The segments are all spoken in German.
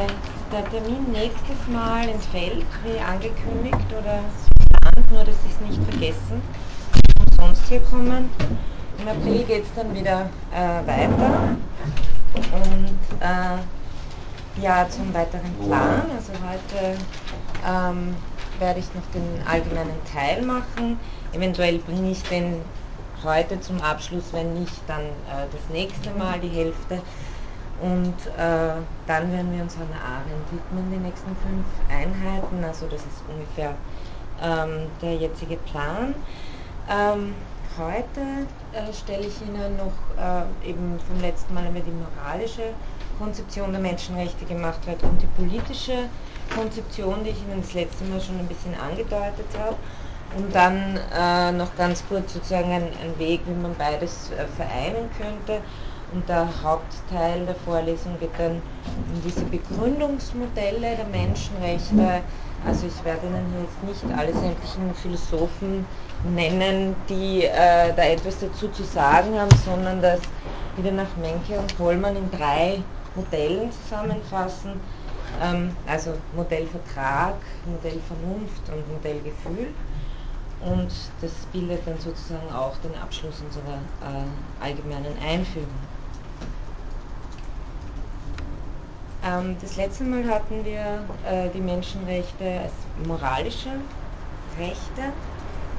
äh, der Termin nächstes Mal entfällt, wie angekündigt oder geplant, nur dass Sie es nicht vergessen und sonst hier kommen. Im April geht es dann wieder äh, weiter und äh, ja, zum weiteren Plan. Also heute ähm, werde ich noch den allgemeinen Teil machen. Eventuell bringe ich den heute zum Abschluss, wenn nicht, dann äh, das nächste Mal die Hälfte. Und äh, dann werden wir uns Hannah Arendt widmen, die nächsten fünf Einheiten. Also das ist ungefähr ähm, der jetzige Plan. Ähm, heute äh, stelle ich Ihnen noch äh, eben vom letzten Mal haben wir die moralische Konzeption der Menschenrechte gemacht, heute kommt die politische Konzeption, die ich Ihnen das letzte Mal schon ein bisschen angedeutet habe. Und dann äh, noch ganz kurz sozusagen ein, ein, Weg, wie man beides äh, vereinen könnte. Und der Hauptteil der Vorlesung geht dann um diese Begründungsmodelle der Menschenrechte. Also ich werde Ihnen hier jetzt nicht alle sämtlichen Philosophen nennen, die äh, da etwas dazu zu sagen haben, sondern das wieder nach Menke und Kollmann in drei Modellen zusammenfassen. Ähm, also Modell Vertrag, Modell Vernunft und Modell Gefühl. Und das bildet dann sozusagen auch den Abschluss unserer äh, allgemeinen Einführung. Ähm, das letzte Mal hatten wir äh, die Menschenrechte als moralische Rechte,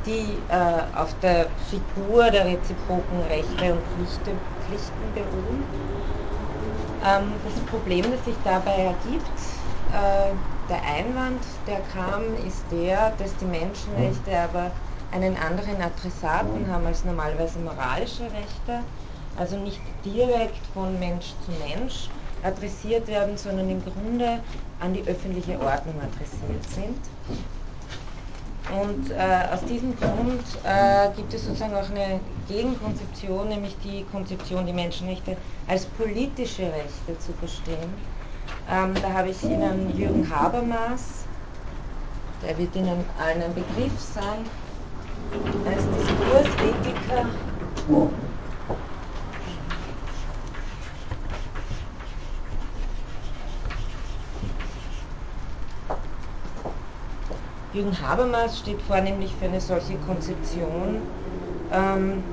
die äh, auf der Figur der reziproken Rechte und Pflichte, Pflichten beruhen. Ähm, das Problem, das sich dabei ergibt, äh, der Einwand, der kam, ist der, dass die Menschenrechte aber einen anderen Adressaten haben als normalerweise moralische Rechte, also nicht direkt von Mensch zu Mensch adressiert werden, sondern im Grunde an die öffentliche Ordnung adressiert sind. Und äh, aus diesem Grund äh, gibt es sozusagen auch eine Gegenkonzeption, nämlich die Konzeption, die Menschenrechte als politische Rechte zu verstehen. Ähm, da habe ich Ihnen Jürgen Habermas, der wird Ihnen allen ein Begriff sein, er ist Jürgen Habermas steht vornehmlich für eine solche Konzeption. Ähm,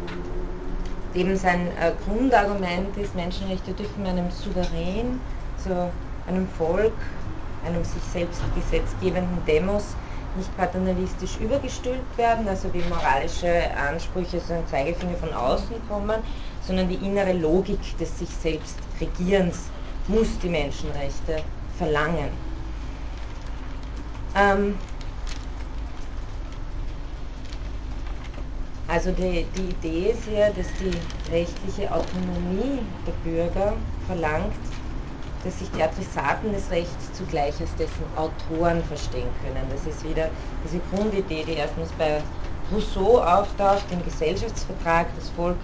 eben sein äh, Grundargument ist, Menschenrechte dürfen einem Souverän, so einem Volk, einem sich selbst gesetzgebenden Demos nicht paternalistisch übergestülpt werden, also wie moralische Ansprüche, so ein Zeigefinger von außen kommen, sondern die innere Logik des sich selbst Regierens muss die Menschenrechte verlangen. Ähm, also die, die Idee ist ja, dass die rechtliche Autonomie der Bürger verlangt, dass sich die Adressaten des Rechts zugleich als dessen Autoren verstehen können. Das ist wieder diese Grundidee, die erstmals bei Rousseau auftaucht, im Gesellschaftsvertrag, das Volk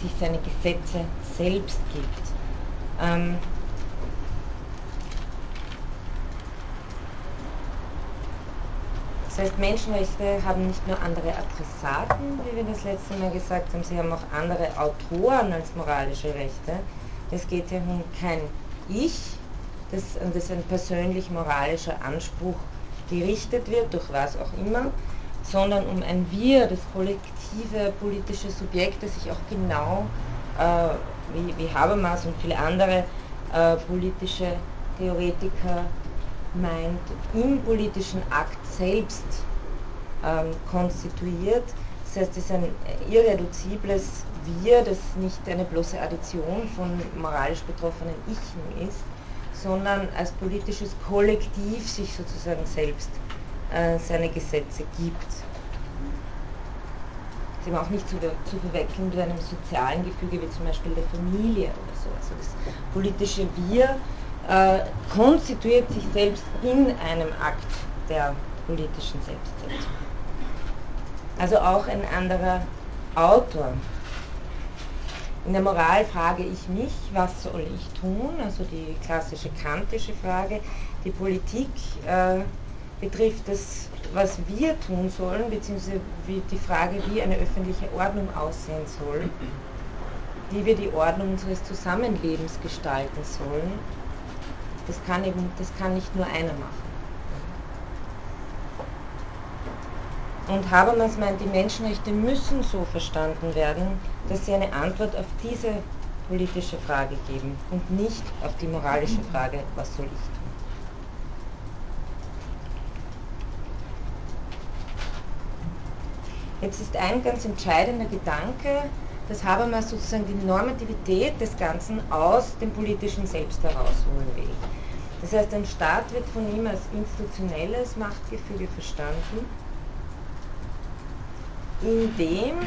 sich seine Gesetze selbst gibt. Ähm, Das heißt, Menschenrechte haben nicht nur andere Adressaten, wie wir das letzte Mal gesagt haben, sie haben auch andere Autoren als moralische Rechte. Es geht hier um kein Ich, das, das ein persönlich moralischer Anspruch gerichtet wird, durch was auch immer, sondern um ein Wir, das kollektive politische Subjekt, das sich auch genau, äh, wie, wie Habermas und viele andere äh, politische Theoretiker meint, im politischen Akt selbst ähm, konstituiert. Das heißt, es ist ein irreduzibles Wir, das nicht eine bloße Addition von moralisch betroffenen Ichen ist, sondern als politisches Kollektiv sich sozusagen selbst äh, seine Gesetze gibt. Das ist eben auch nicht zu, zu verwechseln mit einem sozialen Gefüge wie zum Beispiel der Familie oder so. Also das politische Wir konstituiert sich selbst in einem Akt der politischen Selbstsetzung. Also auch ein anderer Autor. In der Moral frage ich mich, was soll ich tun? Also die klassische kantische Frage. Die Politik äh, betrifft das, was wir tun sollen, beziehungsweise die Frage, wie eine öffentliche Ordnung aussehen soll, wie wir die Ordnung unseres Zusammenlebens gestalten sollen. Das kann eben, das kann nicht nur einer machen. Und Habermas meint, die Menschenrechte müssen so verstanden werden, dass sie eine Antwort auf diese politische Frage geben und nicht auf die moralische Frage, was soll ich tun. Jetzt ist ein ganz entscheidender Gedanke, dass Habermas sozusagen die Normativität des Ganzen aus dem politischen Selbst herausholen will. Das heißt, ein Staat wird von ihm als institutionelles Machtgefüge verstanden, in dem,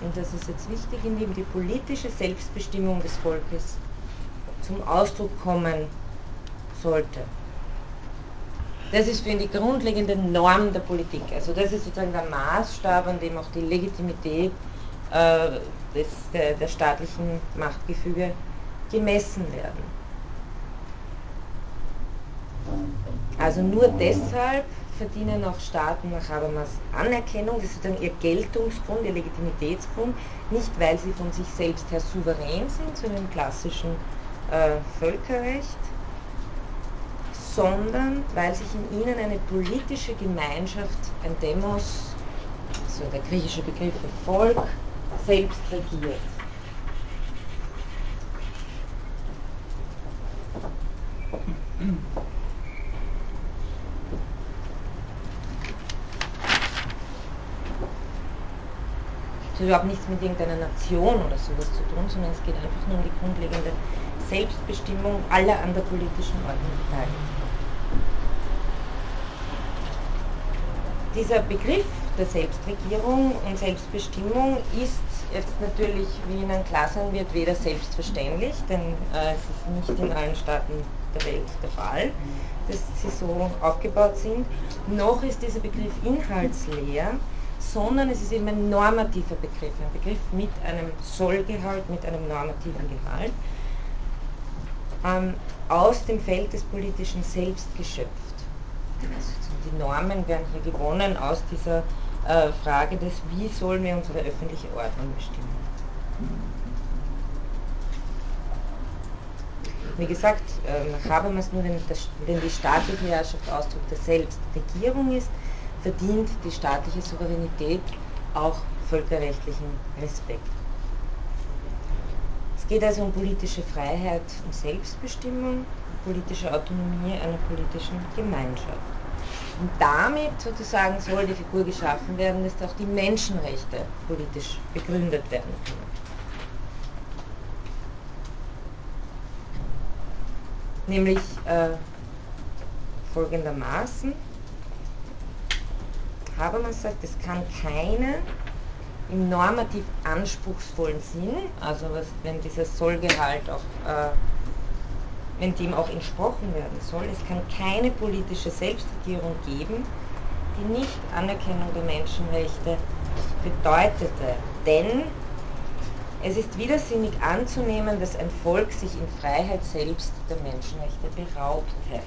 und das ist jetzt wichtig, in dem die politische Selbstbestimmung des Volkes zum Ausdruck kommen sollte. Das ist für ihn die grundlegende Norm der Politik. Also das ist sozusagen der Maßstab, an dem auch die Legitimität äh, des, der, der staatlichen Machtgefüge gemessen werden. Also nur deshalb verdienen auch Staaten nach Habermas Anerkennung, das ist sozusagen ihr Geltungsgrund, ihr Legitimitätsgrund, nicht weil sie von sich selbst her souverän sind, zu einem klassischen äh, Völkerrecht, sondern weil sich in ihnen eine politische Gemeinschaft, ein Demos, so der griechische Begriff für Volk, selbst regiert. hat überhaupt nichts mit irgendeiner Nation oder sowas zu tun, sondern es geht einfach nur um die grundlegende Selbstbestimmung aller an der politischen Ordnung Beteiligten. Dieser Begriff der Selbstregierung und Selbstbestimmung ist jetzt natürlich, wie Ihnen klar sein wird, weder selbstverständlich, denn äh, es ist nicht in allen Staaten der Welt der Fall, dass sie so aufgebaut sind, noch ist dieser Begriff inhaltsleer sondern es ist eben ein normativer Begriff, ein Begriff mit einem Sollgehalt, mit einem normativen Gehalt, ähm, aus dem Feld des politischen Selbst geschöpft. Also die Normen werden hier gewonnen aus dieser äh, Frage des, wie sollen wir unsere öffentliche Ordnung bestimmen. Wie gesagt, äh, Habermas nur, den die staatliche Herrschaft Ausdruck der Selbstregierung ist, verdient die staatliche Souveränität auch völkerrechtlichen Respekt. Es geht also um politische Freiheit und Selbstbestimmung, politische Autonomie einer politischen Gemeinschaft. Und damit sozusagen soll die Figur geschaffen werden, dass auch die Menschenrechte politisch begründet werden können. Nämlich äh, folgendermaßen, Habermas sagt, es kann keine im normativ anspruchsvollen Sinn, also was, wenn dieser Sollgehalt auch, äh, wenn dem auch entsprochen werden soll, es kann keine politische Selbstregierung geben, die nicht Anerkennung der Menschenrechte bedeutete. Denn es ist widersinnig anzunehmen, dass ein Volk sich in Freiheit selbst der Menschenrechte beraubte.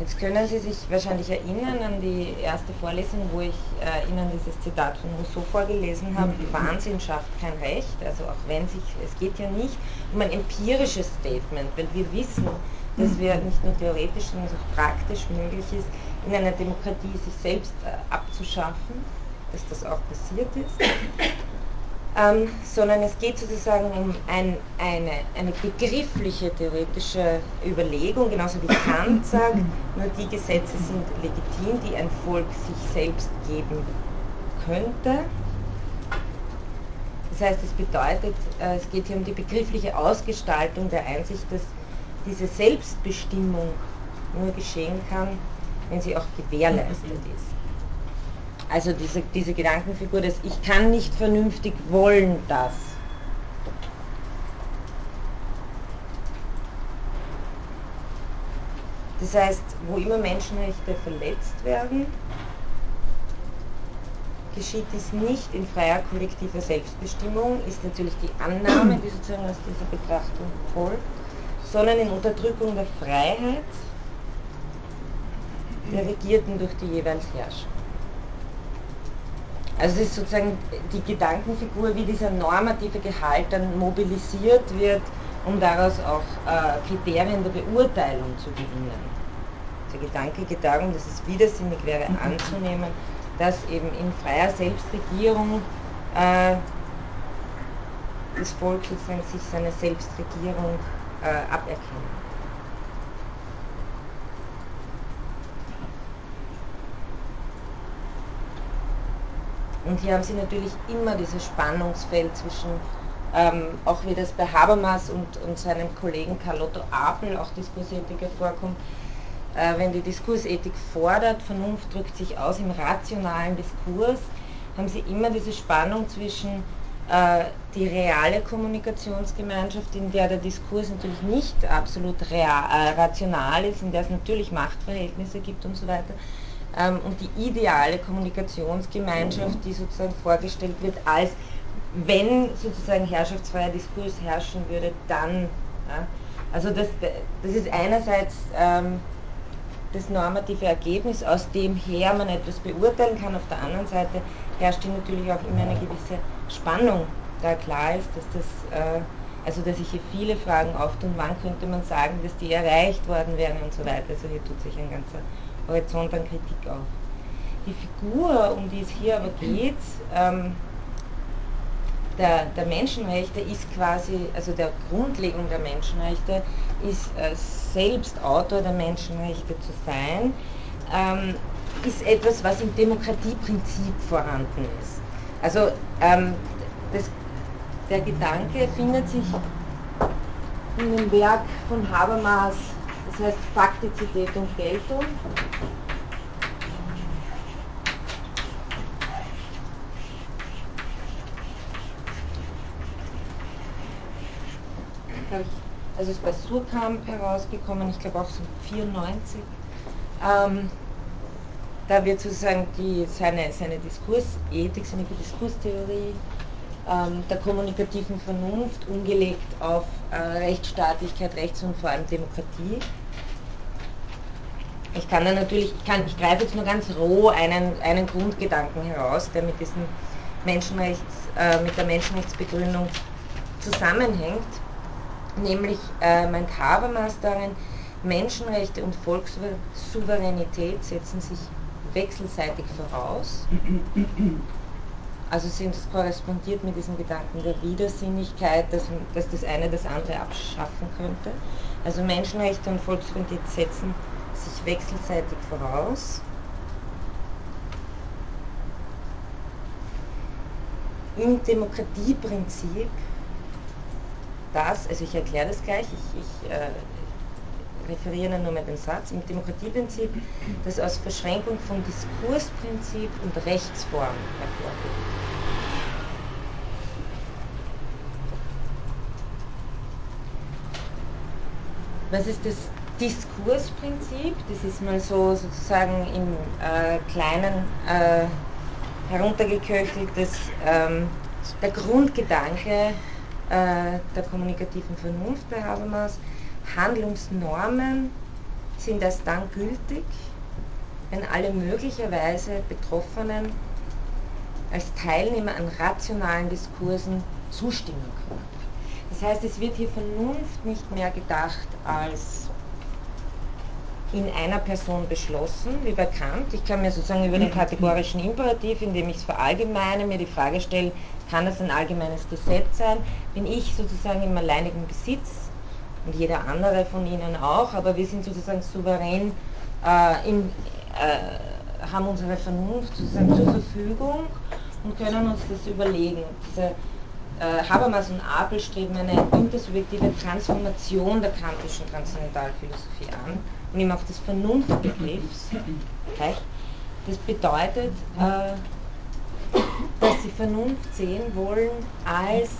Jetzt können Sie sich wahrscheinlich erinnern an die erste Vorlesung, wo ich äh, Ihnen dieses Zitat von Rousseau vorgelesen habe. Mhm. Wahnsinn schafft kein Recht. Also auch wenn sich, es geht ja nicht um ein empirisches Statement, weil wir wissen, dass wir nicht nur theoretisch, sondern auch praktisch möglich ist, in einer Demokratie sich selbst äh, abzuschaffen, dass das auch passiert ist ähm, sondern es geht sozusagen um ein, eine, eine begriffliche theoretische Überlegung, genauso wie Kant sagt, nur die Gesetze sind legitim, die ein Volk sich selbst geben könnte. Das heißt, es bedeutet, äh, es geht hier um die begriffliche Ausgestaltung der Einsicht, dass diese Selbstbestimmung nur geschehen kann, wenn sie auch gewährleistet ist. Also diese, diese Gedankenfigur, dass ich kann nicht vernünftig wollen das. Das heißt, wo immer Menschenrechte verletzt werden, geschieht dies nicht in freier kollektiver Selbstbestimmung, ist natürlich die Annahme, die sozusagen aus dieser Betrachtung folgt, sondern in Unterdrückung der Freiheit der Regierten durch die jeweils Herrscher. Also es ist sozusagen die Gedankenfigur, wie dieser normative Gehalt dann mobilisiert wird um daraus auch äh, Kriterien der Beurteilung zu gewinnen. Der Gedanke geht darum, dass es widersinnig wäre anzunehmen, dass eben in freier Selbstregierung äh, das Volk sozusagen sich seine Selbstregierung äh, aberkennt. Und hier haben Sie natürlich immer dieses Spannungsfeld zwischen, ähm, auch wie das bei Habermas und, und seinem Kollegen Carlotto Apel, auch Diskursethiker, vorkommt, äh, wenn die Diskursethik fordert, Vernunft drückt sich aus im rationalen Diskurs, haben Sie immer diese Spannung zwischen äh, die reale Kommunikationsgemeinschaft, in der der Diskurs natürlich nicht absolut real, äh, rational ist, in der es natürlich Machtverhältnisse gibt und so weiter, und die ideale Kommunikationsgemeinschaft, die sozusagen vorgestellt wird, als wenn sozusagen herrschaftsfreier Diskurs herrschen würde, dann. Ja, also das, das ist einerseits ähm, das normative Ergebnis, aus dem her man etwas beurteilen kann. Auf der anderen Seite herrscht hier natürlich auch immer eine gewisse Spannung, da klar ist, dass das, äh, also dass sich hier viele Fragen auftun, wann könnte man sagen, dass die erreicht worden wären und so weiter. Also hier tut sich ein ganzer Horizont an Kritik auf. Die Figur, um die es hier aber geht, ähm, der, der, Menschenrechte ist quasi, also der Grundlegung der Menschenrechte ist äh, selbst Autor der Menschenrechte zu sein, ähm, ist etwas, was im Demokratieprinzip vorhanden ist. Also ähm, das, der Gedanke findet sich in dem Werk von Habermas das heißt Faktizität und Geltung. Also ist bei Surkamp herausgekommen, ich glaube auch so 94. Ähm, da wird sozusagen die, seine, seine Diskursethik, seine Diskurstheorie ähm, der kommunikativen Vernunft umgelegt auf äh, Rechtsstaatlichkeit, Rechts- und vor allem Demokratie. Ich kann da natürlich, ich, kann, ich greife jetzt nur ganz roh einen, einen Grundgedanken heraus, der mit diesem Menschenrechts, äh, mit der Menschenrechtsbegründung zusammenhängt, nämlich äh, meint Habermas darin, Menschenrechte und Volkssouveränität setzen sich wechselseitig voraus. Also sind es korrespondiert mit diesem Gedanken der Widersinnigkeit, dass, dass das eine das andere abschaffen könnte. Also Menschenrechte und Volksfreundlichkeit setzen sich wechselseitig voraus. Im Demokratieprinzip, das, also ich erkläre das gleich, ich, ich äh, referiere nur mit dem Satz, im Demokratieprinzip, das aus Verschränkung von Diskursprinzip und Rechtsform hervorgeht. Was ist das Diskursprinzip? Das ist mal so sozusagen im äh, kleinen äh, heruntergeköchelt, das, ähm, der Grundgedanke der kommunikativen Vernunft bei Habermas Handlungsnormen sind erst dann gültig, wenn alle möglicherweise Betroffenen als Teilnehmer an rationalen Diskursen zustimmen können. Das heißt, es wird hier Vernunft nicht mehr gedacht als in einer Person beschlossen, wie bei Kant. Ich kann mir sozusagen über den kategorischen Imperativ, indem ich es verallgemeine, mir die Frage stelle, kann das ein allgemeines Gesetz sein? Bin ich sozusagen im alleinigen Besitz und jeder andere von ihnen auch, aber wir sind sozusagen souverän, äh, im, äh, haben unsere Vernunft sozusagen zur Verfügung und können uns das überlegen. Diese, äh, Habermas und Apel streben eine intersubjektive Transformation der kantischen Transzendentalphilosophie an und ihm auch des Vernunftbegriffs. Das bedeutet, äh, dass sie Vernunft sehen wollen als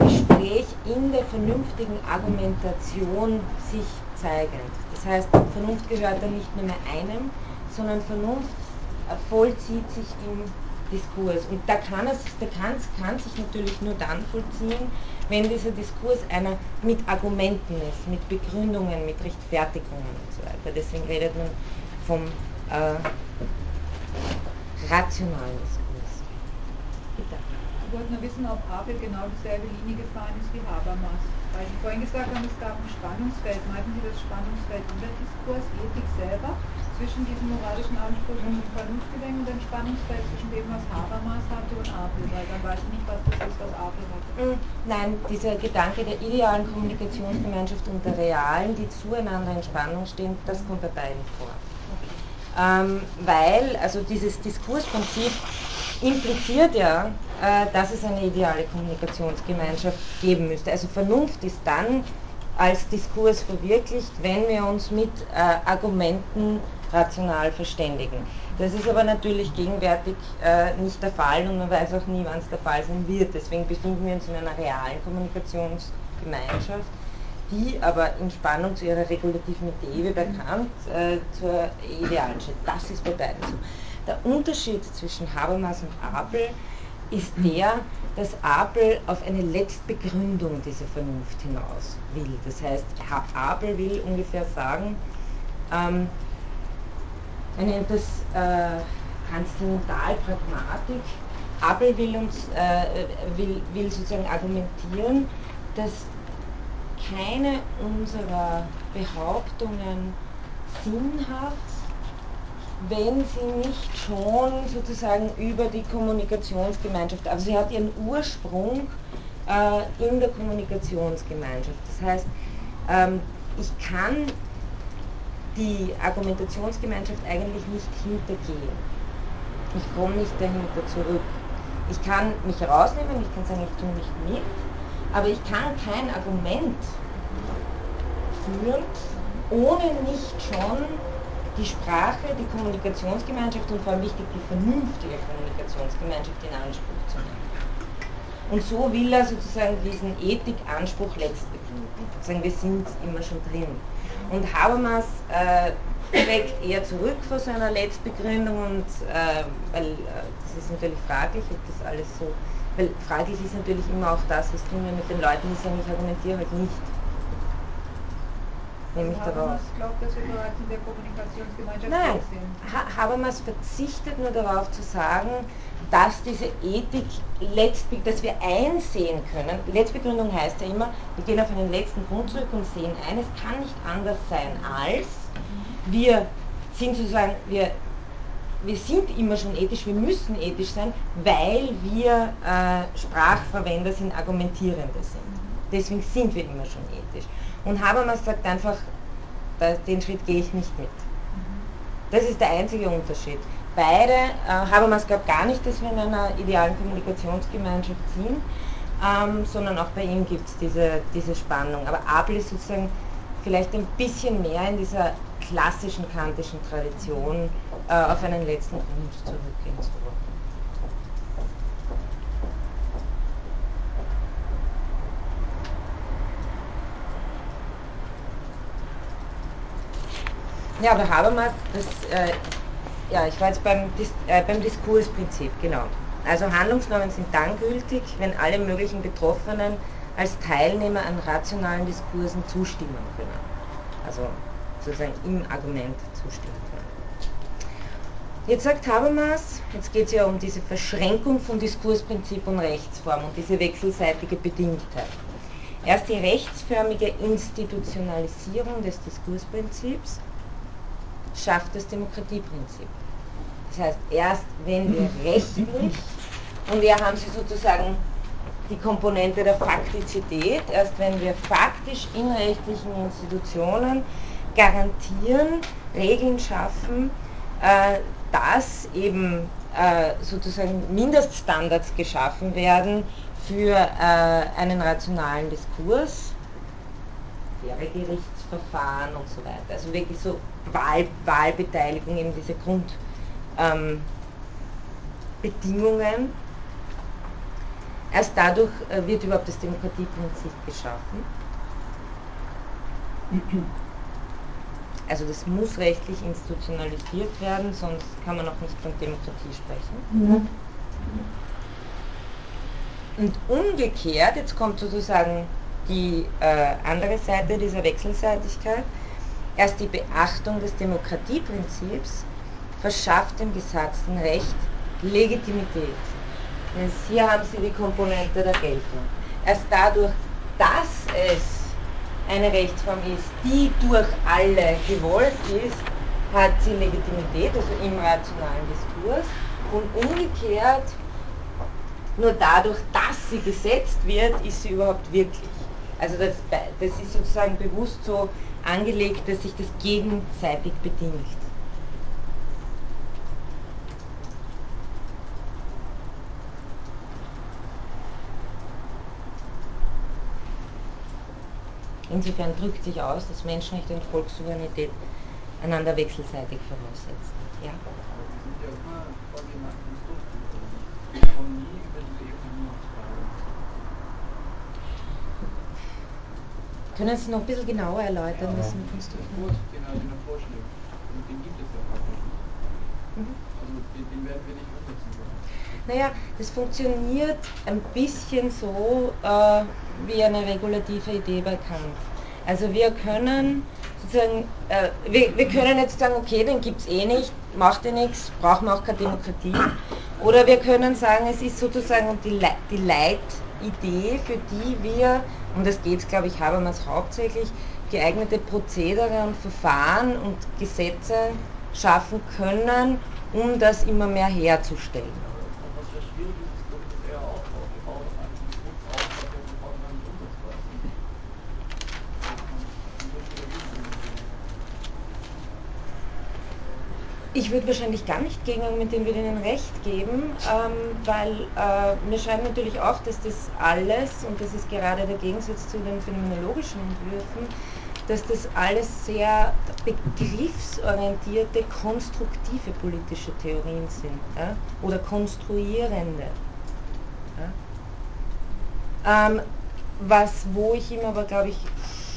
Gespräch in der vernünftigen Argumentation sich zeigend. Das heißt, Vernunft gehört dann nicht nur mehr einem, sondern Vernunft vollzieht sich im Diskurs. Und da kann es, der kann, kann sich natürlich nur dann vollziehen, wenn dieser Diskurs einer mit Argumenten ist, mit Begründungen, mit Rechtfertigungen und so weiter. Deswegen redet man vom äh. Bitte. Wollte nur wissen, ob Abel genau dieselbe Linie gefahren ist wie Habermas. Weil Sie vorhin gesagt haben, es gab ein Spannungsfeld. Meinten Sie das Spannungsfeld in der Diskurs, Ethik selber, zwischen diesem moralischen Anspruch und dem Vernunftgedenken und dem Spannungsfeld zwischen dem, was Habermas hatte und Abel? Weil dann weiß ich nicht, was das ist, was Abel hatte. Hm, nein, dieser Gedanke der idealen Kommunikationsgemeinschaft und der realen, die zueinander in Spannung stehen, das kommt bei beiden vor. Okay. Ähm, weil, also dieses Diskursprinzip impliziert ja, dass es eine ideale Kommunikationsgemeinschaft geben müsste. Also Vernunft ist dann als Diskurs verwirklicht, wenn wir uns mit äh, Argumenten rational verständigen. Das ist aber natürlich gegenwärtig äh, nicht der Fall und man weiß auch nie, wann es der Fall sein wird. Deswegen befinden wir uns in einer realen Kommunikationsgemeinschaft, die aber in Spannung zu ihrer regulativen Idee, wie bekannt, äh, zur idealen steht. Das ist bei beiden so. Der Unterschied zwischen Habermas und Abel ist der, dass Abel auf eine Letztbegründung dieser Vernunft hinaus will. Das heißt, Abel will ungefähr sagen, ähm, er nennt das äh, Transzendentalpragmatik. Abel will, uns, äh, will, will sozusagen argumentieren, dass keine unserer Behauptungen sinnhaft wenn sie nicht schon sozusagen über die Kommunikationsgemeinschaft, also sie hat ihren Ursprung äh, in der Kommunikationsgemeinschaft. Das heißt, ähm, ich kann die Argumentationsgemeinschaft eigentlich nicht hintergehen. Ich komme nicht dahinter zurück. Ich kann mich rausnehmen, ich kann sagen, ich tue nicht mit, aber ich kann kein Argument führen, ohne nicht schon die Sprache, die Kommunikationsgemeinschaft und vor allem wichtig die vernünftige Kommunikationsgemeinschaft in Anspruch zu nehmen. Und so will er sozusagen diesen Ethikanspruch letztbegründen. Sagen, wir sind immer schon drin. Und Habermas äh, eher zurück vor seiner Letztbegründung und äh, weil äh, das ist natürlich fraglich, ob das alles so, weil fraglich ist natürlich immer auch das, was tun wir mit den Leuten, die sagen, ich argumentiere halt nicht nämlich Habermas glaubt, dass wir bereits in der Kommunikationsgemeinschaft Nein, sind. Habermas verzichtet nur darauf zu sagen, dass diese Ethik letztlich, dass wir einsehen können, Letztbegründung heißt ja immer, wir gehen auf einen letzten Grund zurück und sehen ein, es kann nicht anders sein als, wir sind sozusagen, wir, wir sind immer schon ethisch, wir müssen ethisch sein, weil wir äh, Sprachverwender sind, Argumentierende sind. Deswegen sind wir immer schon ethisch. Und Habermas sagt einfach, den Schritt gehe ich nicht mit. Das ist der einzige Unterschied. Beide, äh, Habermas glaubt gar nicht, dass wir in einer idealen Kommunikationsgemeinschaft sind, ähm, sondern auch bei ihm gibt es diese, diese Spannung. Aber Abel ist sozusagen vielleicht ein bisschen mehr in dieser klassischen kantischen Tradition äh, auf einen letzten Grund zurückgehen zu wollen. Ja, aber Habermas, das, äh, ja, ich war jetzt beim, Dis äh, beim Diskursprinzip, genau. Also Handlungsnormen sind dann gültig, wenn alle möglichen Betroffenen als Teilnehmer an rationalen Diskursen zustimmen können. Also sozusagen im Argument zustimmen können. Jetzt sagt Habermas, jetzt geht es ja um diese Verschränkung von Diskursprinzip und Rechtsform und diese wechselseitige Bedingtheit. Erst die rechtsförmige Institutionalisierung des Diskursprinzips schafft das Demokratieprinzip. Das heißt, erst wenn wir rechtlich, und hier haben Sie sozusagen die Komponente der Faktizität, erst wenn wir faktisch in rechtlichen Institutionen garantieren, Regeln schaffen, äh, dass eben äh, sozusagen Mindeststandards geschaffen werden für äh, einen rationalen Diskurs, faire Gerichtsverfahren und so weiter. Also wirklich so Wahl, Wahlbeteiligung, eben diese Grundbedingungen. Ähm, Erst dadurch äh, wird überhaupt das Demokratieprinzip geschaffen. Also das muss rechtlich institutionalisiert werden, sonst kann man auch nicht von Demokratie sprechen. Mhm. Und umgekehrt, jetzt kommt sozusagen die äh, andere Seite dieser Wechselseitigkeit, Erst die Beachtung des Demokratieprinzips verschafft dem gesatzten Recht Legitimität. Hier haben Sie die Komponente der Geltung. Erst dadurch, dass es eine Rechtsform ist, die durch alle gewollt ist, hat sie Legitimität, also im rationalen Diskurs. Und umgekehrt, nur dadurch, dass sie gesetzt wird, ist sie überhaupt wirklich. Also das, das ist sozusagen bewusst so angelegt, dass sich das gegenseitig bedingt. Insofern drückt sich aus, dass Menschenrechte und Volkssouveränität einander wechselseitig voraussetzen. Ja? Können Sie noch ein bisschen genauer erläutern, ja, was ein Konstrukt ist? Den den er vorschlägt, den gibt es ja praktisch nicht. Mhm. Also den, den werden wir nicht umsetzen können. Naja, das funktioniert ein bisschen so äh, wie eine regulative Idee bei Kant. Also wir können sozusagen, äh, wir, wir können jetzt sagen, okay, den gibt es eh nicht, macht eh nichts, brauchen wir auch keine Demokratie. Oder wir können sagen, es ist sozusagen die, Le die Leitidee, für die wir, und das geht, glaube ich, Habermas hauptsächlich, geeignete Prozedere und Verfahren und Gesetze schaffen können, um das immer mehr herzustellen. Was ja schwierig ist, ist, dass er auch baut auf einen Konstrukt auf, der sofort gar nicht umsetzbar ist. Ich würde wahrscheinlich gar nicht gegen mit dem wir Ihnen recht geben, ähm, weil äh, mir scheint natürlich auch, dass das alles, und das ist gerade der Gegensatz zu den phänomenologischen Entwürfen, dass das alles sehr begriffsorientierte, konstruktive politische Theorien sind ja? oder konstruierende. Ja? Ähm, was, wo ich ihm aber, glaube ich,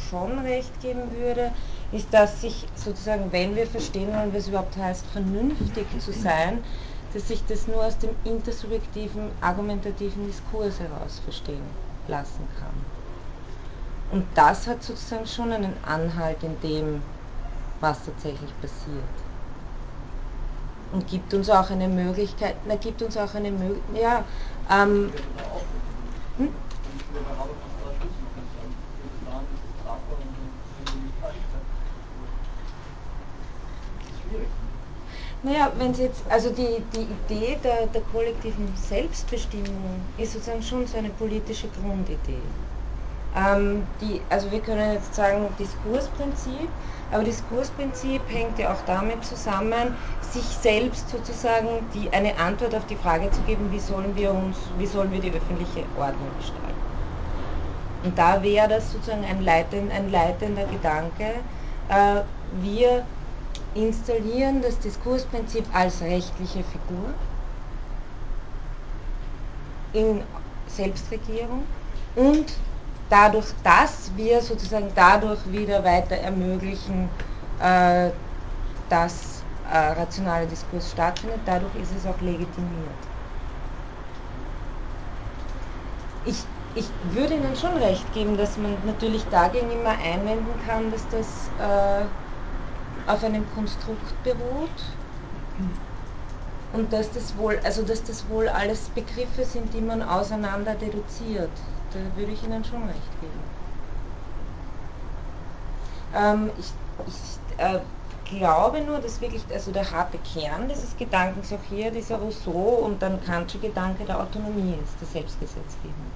schon recht geben würde, ist, dass sich sozusagen, wenn wir verstehen wollen, was überhaupt heißt, vernünftig zu sein, dass sich das nur aus dem intersubjektiven, argumentativen Diskurs heraus verstehen lassen kann. Und das hat sozusagen schon einen Anhalt in dem, was tatsächlich passiert. Und gibt uns auch eine Möglichkeit, na, gibt uns auch eine Möglichkeit, ja, ähm, hm? Naja, wenn Sie jetzt, also die, die Idee der, der kollektiven Selbstbestimmung ist sozusagen schon so eine politische Grundidee. Ähm, die, also wir können jetzt sagen Diskursprinzip, aber Diskursprinzip hängt ja auch damit zusammen, sich selbst sozusagen die, eine Antwort auf die Frage zu geben, wie sollen wir uns, wie sollen wir die öffentliche Ordnung gestalten. Und da wäre das sozusagen ein, leitend, ein leitender Gedanke. Äh, wir installieren das Diskursprinzip als rechtliche Figur in Selbstregierung und dadurch, dass wir sozusagen dadurch wieder weiter ermöglichen, äh, dass äh, rationaler Diskurs stattfindet, dadurch ist es auch legitimiert. Ich, ich würde Ihnen schon recht geben, dass man natürlich dagegen immer einwenden kann, dass das äh, auf einem Konstrukt beruht und dass das wohl, also dass das wohl alles Begriffe sind, die man auseinander deduziert. Da würde ich Ihnen schon recht geben. Ähm, ich, ich äh, glaube nur, dass wirklich also der harte Kern dieses Gedankens auch hier dieser Rousseau und dann Kantsche Gedanke der Autonomie ist, der Selbstgesetzgebung.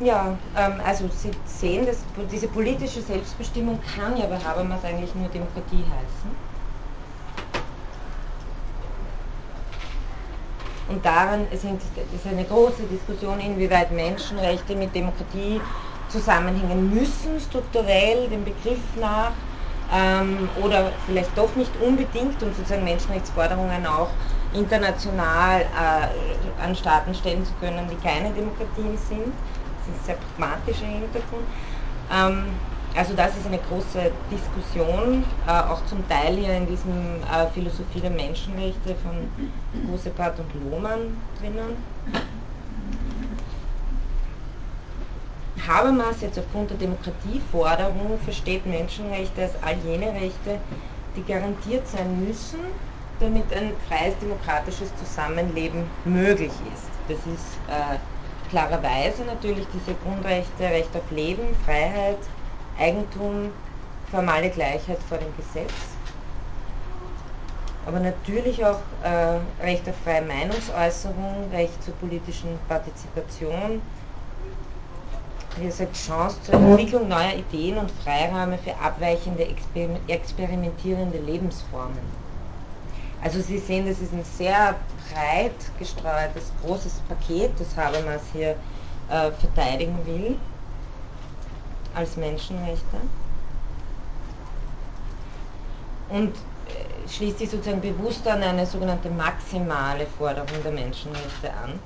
Ja, ähm, also Sie sehen, dass diese politische Selbstbestimmung kann ja bei Habermas eigentlich nur Demokratie heißen. Und daran ist eine große Diskussion, inwieweit Menschenrechte mit Demokratie zusammenhängen müssen, strukturell dem Begriff nach, ähm, oder vielleicht doch nicht unbedingt und sozusagen Menschenrechtsforderungen auch international äh, an Staaten stellen zu können, die keine Demokratien sind ein sehr pragmatischer Hintergrund. Ähm, also das ist eine große Diskussion, äh, auch zum Teil hier in diesem äh, Philosophie der Menschenrechte von Gosepart und Lohmann drinnen. Habermas jetzt aufgrund der Demokratieforderung versteht Menschenrechte als all jene Rechte, die garantiert sein müssen, damit ein freies demokratisches Zusammenleben möglich ist. Das ist äh, klarerweise natürlich diese Grundrechte, Recht auf Leben, Freiheit, Eigentum, formale Gleichheit vor dem Gesetz, aber natürlich auch äh, Recht auf freie Meinungsäußerung, Recht zur politischen Partizipation, wie gesagt, Chance zur Entwicklung neuer Ideen und Freiräume für abweichende, experimentierende Lebensformen. Also Sie sehen, das ist ein sehr breit gestreutes, großes Paket, das Habermas hier äh, verteidigen will als Menschenrechte. Und äh, schließt sich sozusagen bewusst an eine sogenannte maximale Forderung der Menschenrechte an.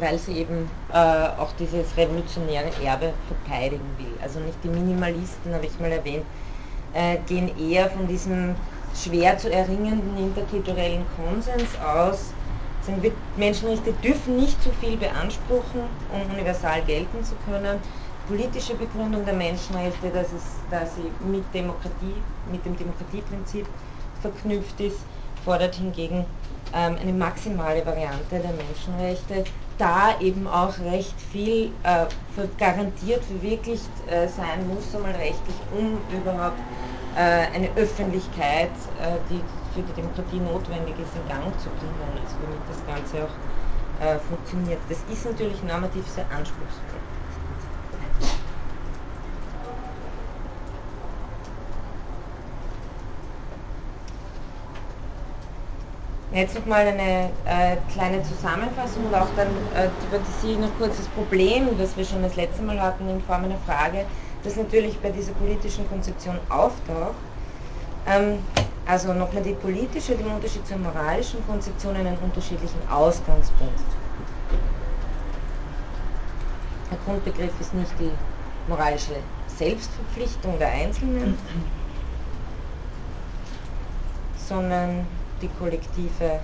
Weil sie eben äh, auch dieses revolutionäre Erbe verteidigen will. Also nicht die Minimalisten, habe ich mal erwähnt, äh, gehen eher von diesem schwer zu erringenden interkulturellen Konsens aus. Sagen wir, Menschenrechte dürfen nicht zu viel beanspruchen, um universal gelten zu können. Politische Begründung der Menschenrechte, dass, es, dass sie mit Demokratie, mit dem Demokratieprinzip verknüpft ist, fordert hingegen eine maximale Variante der Menschenrechte, da eben auch recht viel äh, garantiert verwirklicht äh, sein muss, einmal rechtlich, um überhaupt äh, eine Öffentlichkeit, äh, die für die Demokratie notwendig ist, in Gang zu bringen, also damit das Ganze auch äh, funktioniert. Das ist natürlich normativ sehr anspruchsvoll. Jetzt nochmal eine äh, kleine Zusammenfassung und auch dann äh, thematisiere ich noch kurz das Problem, das wir schon das letzte Mal hatten in Form einer Frage, das natürlich bei dieser politischen Konzeption auftaucht. Ähm, also nochmal die politische, den Unterschied zur moralischen Konzeption einen unterschiedlichen Ausgangspunkt. Der Grundbegriff ist nicht die moralische Selbstverpflichtung der Einzelnen, sondern die kollektive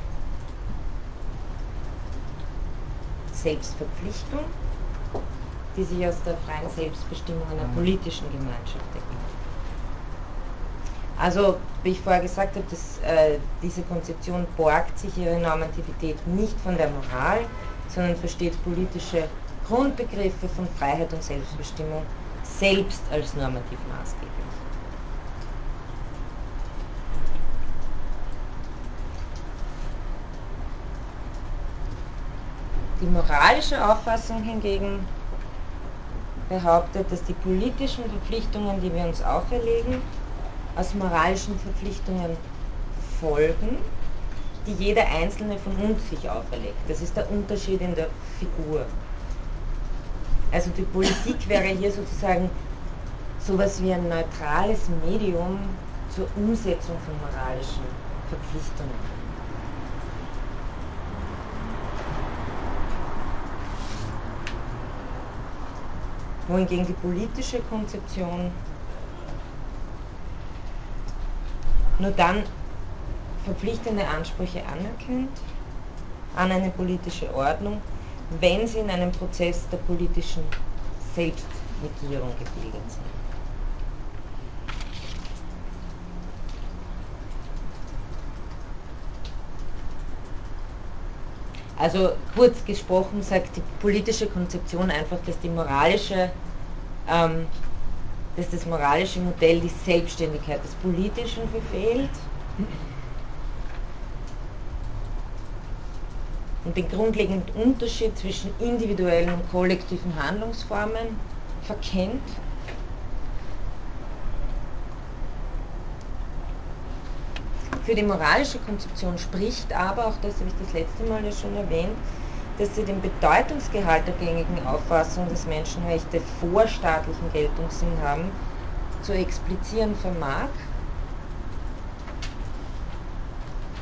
Selbstverpflichtung, die sich aus der freien Selbstbestimmung einer mhm. politischen Gemeinschaft ergibt. Also, wie ich vorher gesagt habe, dass, äh, diese Konzeption borgt sich ihre Normativität nicht von der Moral, sondern versteht politische Grundbegriffe von Freiheit und Selbstbestimmung selbst als normativ maßgeblich. Die moralische Auffassung hingegen behauptet, dass die politischen Verpflichtungen, die wir uns auferlegen, aus moralischen Verpflichtungen folgen, die jeder Einzelne von uns sich auferlegt. Das ist der Unterschied in der Figur. Also die Politik wäre hier sozusagen sowas wie ein neutrales Medium zur Umsetzung von moralischen Verpflichtungen. Wohingegen die politische Konzeption nur dann verpflichtende Ansprüche anerkennt an eine politische Ordnung, wenn sie in einem Prozess der politischen Selbstregierung gebildet sind. Also kurz gesprochen sagt die politische Konzeption einfach, dass die moralische, ähm, dass das moralische Modell die Selbstständigkeit des Politischen verfehlt. Und den grundlegenden Unterschied zwischen individuellen und kollektiven Handlungsformen verkennt Für die moralische Konzeption spricht aber, auch das habe ich das letzte Mal ja schon erwähnt, dass sie den Bedeutungsgehalt der gängigen Auffassung, dass Menschenrechte vorstaatlichen Geltungssinn haben, zu explizieren vermag,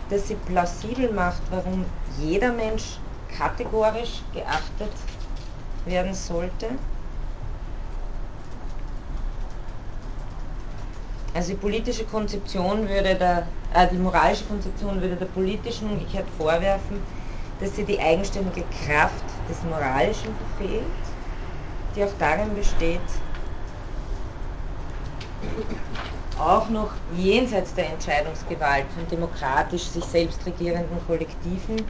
dass sie plausibel macht, warum jeder Mensch kategorisch geachtet werden sollte. Also die politische Konzeption würde der die moralische Konzeption würde der politischen umgekehrt vorwerfen, dass sie die eigenständige Kraft des Moralischen verfehlt, die auch darin besteht, auch noch jenseits der Entscheidungsgewalt von demokratisch sich selbst regierenden Kollektiven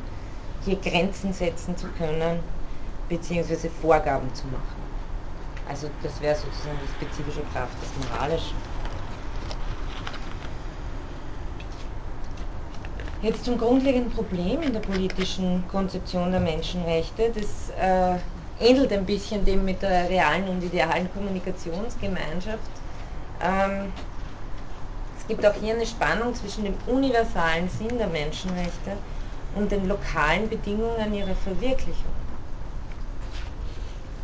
hier Grenzen setzen zu können, beziehungsweise Vorgaben zu machen. Also das wäre sozusagen die spezifische Kraft des Moralischen. Jetzt zum grundlegenden Problem in der politischen Konzeption der Menschenrechte. Das äh, ähnelt ein bisschen dem mit der realen und idealen Kommunikationsgemeinschaft. Ähm, es gibt auch hier eine Spannung zwischen dem universalen Sinn der Menschenrechte und den lokalen Bedingungen ihrer Verwirklichung.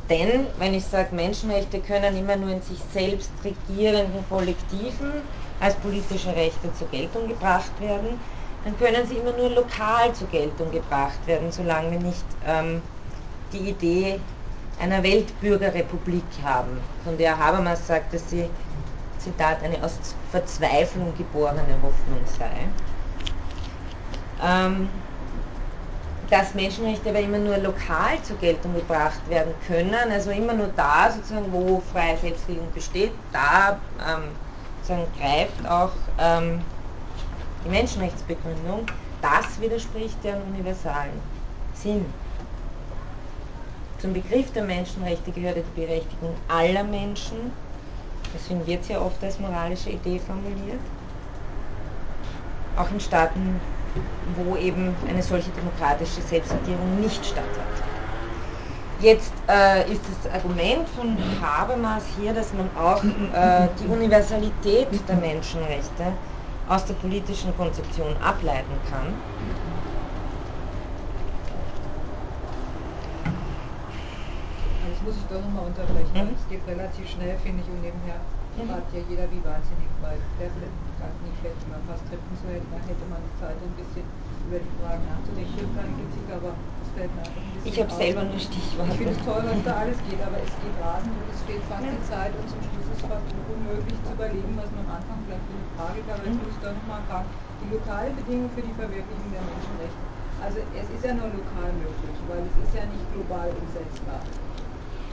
Denn, wenn ich sage, Menschenrechte können immer nur in sich selbst regierenden Kollektiven als politische Rechte zur Geltung gebracht werden, dann können sie immer nur lokal zur Geltung gebracht werden, solange wir nicht ähm, die Idee einer Weltbürgerrepublik haben, von der Habermas sagt, dass sie, Zitat, eine aus Verzweiflung geborene Hoffnung sei. Ähm, dass Menschenrechte aber immer nur lokal zur Geltung gebracht werden können, also immer nur da, sozusagen, wo freie Selbstbildung besteht, da ähm, greift auch ähm, die Menschenrechtsbegründung, das widerspricht deren universalen Sinn. Zum Begriff der Menschenrechte gehört die Berechtigung aller Menschen, deswegen wird sie ja oft als moralische Idee formuliert, auch in Staaten wo eben eine solche demokratische Selbstregierung nicht statt hat. Jetzt äh, ist das Argument von Habermas hier, dass man auch äh, die Universalität der Menschenrechte aus der politischen Konzeption ableiten kann. Jetzt muss ich doch nochmal unterbrechen, mhm. es geht relativ schnell, finde ich, und nebenher hat ja jeder wie wahnsinnig, weil der nicht hätte man fast tippen zu hätten, dann hätte man Zeit, ein bisschen über die Fragen nachzudenken. Ich Kritik, aber einfach bisschen Ich habe selber nur Stichworte. Ich finde es toll, was da alles geht, aber es geht rasend und es steht fast die Zeit und zum Schluss ist es fast unmöglich zu überlegen, was man am Anfang vielleicht für eine Frage gab. Aber jetzt muss ich doch nochmal fragen, die lokale Bedingung für die Verwirklichung der Menschenrechte. Also es ist ja nur lokal möglich, weil es ist ja nicht global umsetzbar.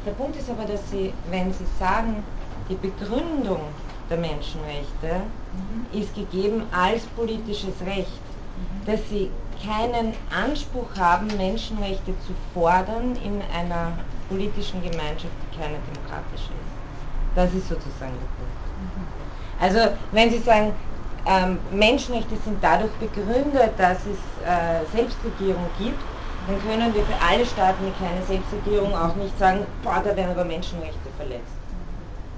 Der Punkt ist aber, dass Sie, wenn Sie sagen, die Begründung der Menschenrechte mhm. ist gegeben als politisches Recht, mhm. dass sie keinen Anspruch haben, Menschenrechte zu fordern in einer politischen Gemeinschaft, die keine demokratische ist. Das ist sozusagen der Punkt. Mhm. Also wenn Sie sagen, ähm, Menschenrechte sind dadurch begründet, dass es äh, Selbstregierung gibt, dann können wir für alle Staaten mit keine Selbstregierung auch nicht sagen, boah, da werden aber Menschenrechte verletzt.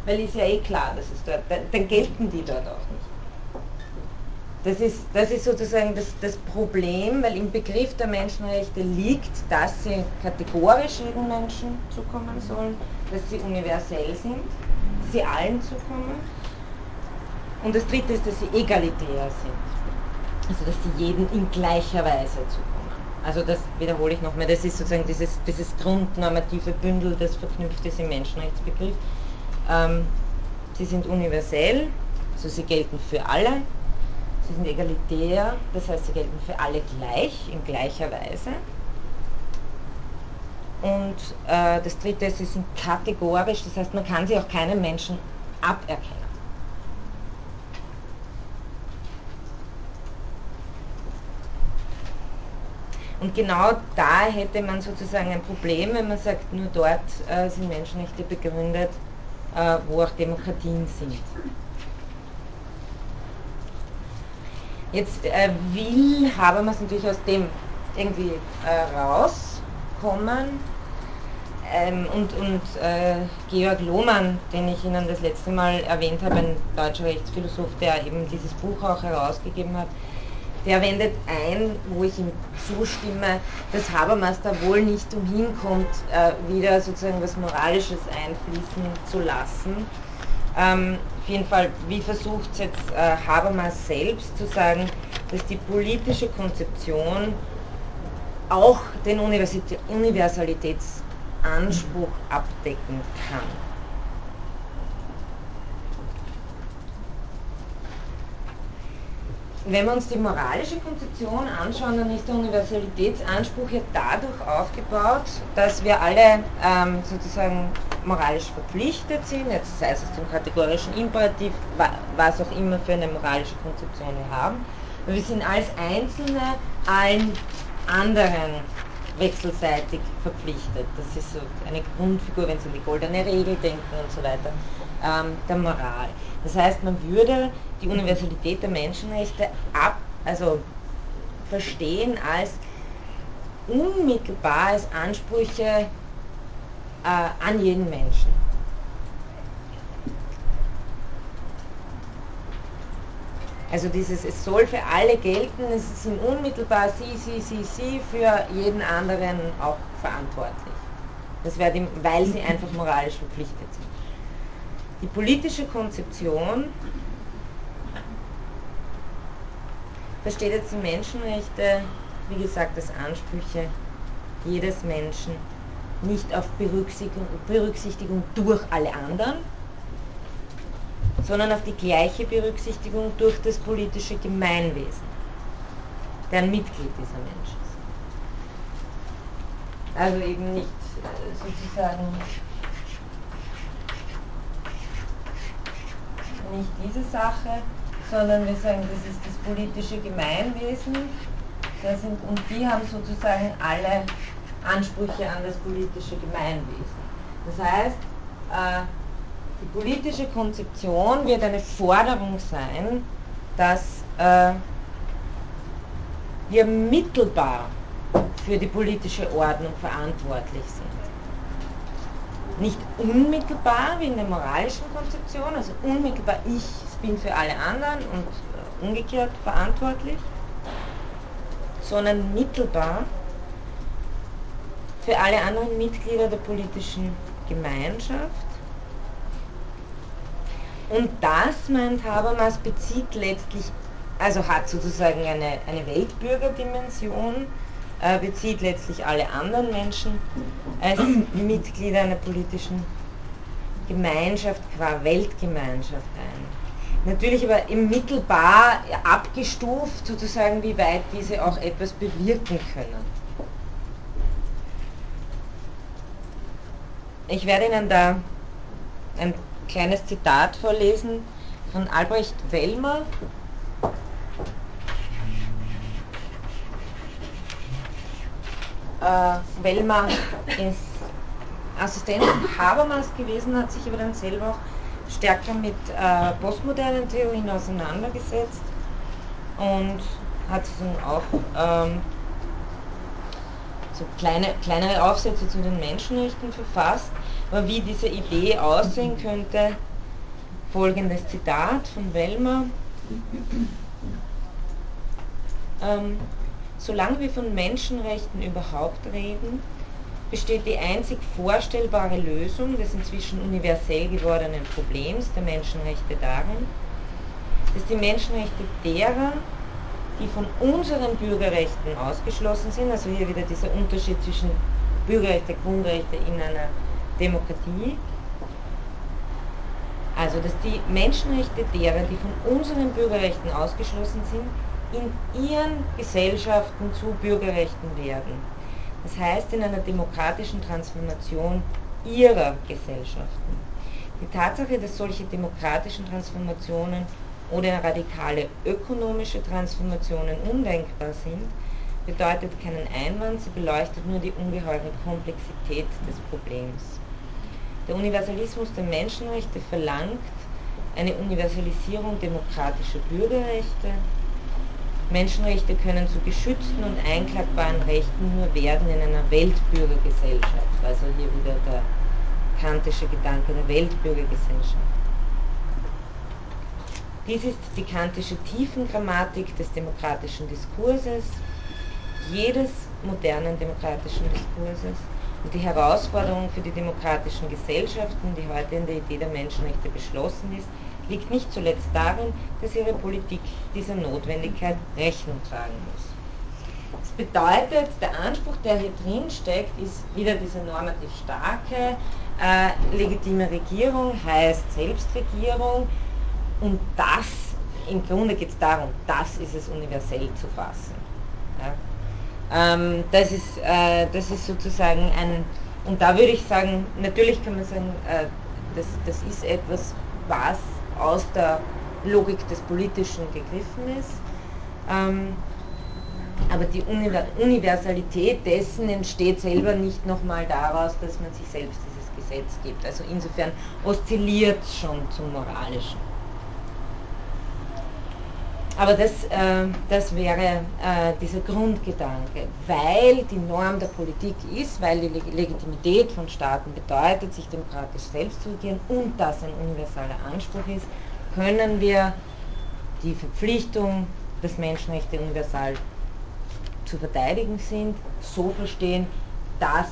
Weil ist ja eh klar, dass es dort, dann gelten die dort auch nicht. Das ist, das ist sozusagen das, das Problem, weil im Begriff der Menschenrechte liegt, dass sie kategorisch jedem Menschen zukommen sollen, dass sie universell sind, dass sie allen zukommen. Und das dritte ist, dass sie egalitär sind. Also dass sie jedem in gleicher Weise zukommen. Also das wiederhole ich nochmal, das ist sozusagen dieses, dieses grundnormative Bündel, das verknüpft ist im Menschenrechtsbegriff. Ähm, sie sind universell, also sie gelten für alle. Sie sind egalitär, das heißt, sie gelten für alle gleich, in gleicher Weise. Und äh, das dritte ist, sie sind kategorisch, das heißt, man kann sie auch keinem Menschen aberkennen. Und genau da hätte man sozusagen ein Problem, wenn man sagt, nur dort äh, sind Menschenrechte begründet, äh, wo auch Demokratien sind. Jetzt äh, will Habermas natürlich aus dem irgendwie äh, rauskommen. Ähm, und und äh, Georg Lohmann, den ich Ihnen das letzte Mal erwähnt habe, ein deutscher Rechtsphilosoph, der eben dieses Buch auch herausgegeben hat, der wendet ein, wo ich ihm zustimme, dass Habermas da wohl nicht umhin kommt, äh, wieder sozusagen was Moralisches einfließen zu lassen. Ähm, auf jeden Fall, wie versucht jetzt äh, Habermas selbst zu sagen, dass die politische Konzeption auch den Universalitätsanspruch abdecken kann. Wenn wir uns die moralische Konzeption anschauen, dann ist der Universalitätsanspruch ja dadurch aufgebaut, dass wir alle ähm, sozusagen moralisch verpflichtet sind, jetzt sei es aus dem kategorischen Imperativ, was auch immer für eine moralische Konzeption wir haben. Wir sind als Einzelne allen anderen wechselseitig verpflichtet. Das ist so eine Grundfigur, wenn Sie an die goldene Regel denken und so weiter, ähm, der Moral. Das heißt, man würde die Universalität der Menschenrechte ab, also verstehen als unmittelbar als Ansprüche äh, an jeden Menschen. Also dieses, es soll für alle gelten, es sind unmittelbar sie, sie, sie, sie für jeden anderen auch verantwortlich. Das wäre, weil sie einfach moralisch verpflichtet sind. Die politische Konzeption versteht jetzt die Menschenrechte, wie gesagt, als Ansprüche jedes Menschen, nicht auf Berücksichtigung, Berücksichtigung durch alle anderen, sondern auf die gleiche Berücksichtigung durch das politische Gemeinwesen, der ein Mitglied dieser Mensch ist. Also eben nicht äh, sozusagen nicht diese Sache, sondern wir sagen, das ist das politische Gemeinwesen. Das sind, und die haben sozusagen alle Ansprüche an das politische Gemeinwesen. Das heißt, äh, die politische Konzeption wird eine Forderung sein, dass äh, wir mittelbar für die politische Ordnung verantwortlich sind nicht unmittelbar wie in der moralischen Konzeption, also unmittelbar ich bin für alle anderen und äh, umgekehrt verantwortlich, sondern mittelbar für alle anderen Mitglieder der politischen Gemeinschaft. Und das, meint Habermas, bezieht letztlich, also hat sozusagen eine, eine Weltbürgerdimension, äh, bezieht letztlich alle anderen Menschen als Mitglieder einer politischen Gemeinschaft, qua Weltgemeinschaft ein. Natürlich aber im mittelbar abgestuft, sozusagen, wie weit diese auch etwas bewirken können. Ich werde Ihnen da ein kleines Zitat vorlesen von Albrecht Wellmer, Äh, Wellmer ist Assistent Habermas gewesen, hat sich aber dann selber auch stärker mit äh, postmodernen Theorien auseinandergesetzt und hat auch ähm, so kleine, kleinere Aufsätze zu den Menschenrechten verfasst. Aber wie diese Idee aussehen könnte, folgendes Zitat von Wellmer. Ähm, Solange wir von Menschenrechten überhaupt reden, besteht die einzig vorstellbare Lösung des inzwischen universell gewordenen Problems der Menschenrechte darin, dass die Menschenrechte derer, die von unseren Bürgerrechten ausgeschlossen sind, also hier wieder dieser Unterschied zwischen Bürgerrechte, Grundrechte in einer Demokratie, also dass die Menschenrechte derer, die von unseren Bürgerrechten ausgeschlossen sind, in ihren Gesellschaften zu Bürgerrechten werden. Das heißt in einer demokratischen Transformation ihrer Gesellschaften. Die Tatsache, dass solche demokratischen Transformationen oder radikale ökonomische Transformationen undenkbar sind, bedeutet keinen Einwand, sie beleuchtet nur die ungeheure Komplexität des Problems. Der Universalismus der Menschenrechte verlangt eine Universalisierung demokratischer Bürgerrechte, Menschenrechte können zu geschützten und einklagbaren Rechten nur werden in einer Weltbürgergesellschaft. Also hier wieder der kantische Gedanke der Weltbürgergesellschaft. Dies ist die kantische Tiefengrammatik des demokratischen Diskurses, jedes modernen demokratischen Diskurses und die Herausforderung für die demokratischen Gesellschaften, die heute in der Idee der Menschenrechte beschlossen ist, liegt nicht zuletzt darin, dass ihre Politik dieser Notwendigkeit Rechnung tragen muss. Das bedeutet, der Anspruch, der hier drin steckt, ist wieder diese normativ starke, äh, legitime Regierung heißt Selbstregierung und das im Grunde geht es darum, das ist es universell zu fassen. Ja? Ähm, das, ist, äh, das ist sozusagen ein, und da würde ich sagen, natürlich kann man sagen, äh, das, das ist etwas, was aus der Logik des Politischen gegriffen ist. Ähm, aber die Universalität dessen entsteht selber nicht nochmal daraus, dass man sich selbst dieses Gesetz gibt. Also insofern oszilliert es schon zum Moralischen. Aber das, äh, das wäre äh, dieser Grundgedanke, weil die Norm der Politik ist, weil die Legitimität von Staaten bedeutet, sich demokratisch selbst zu regieren und das ein universaler Anspruch ist, können wir die Verpflichtung, dass Menschenrechte universal zu verteidigen sind, so verstehen, dass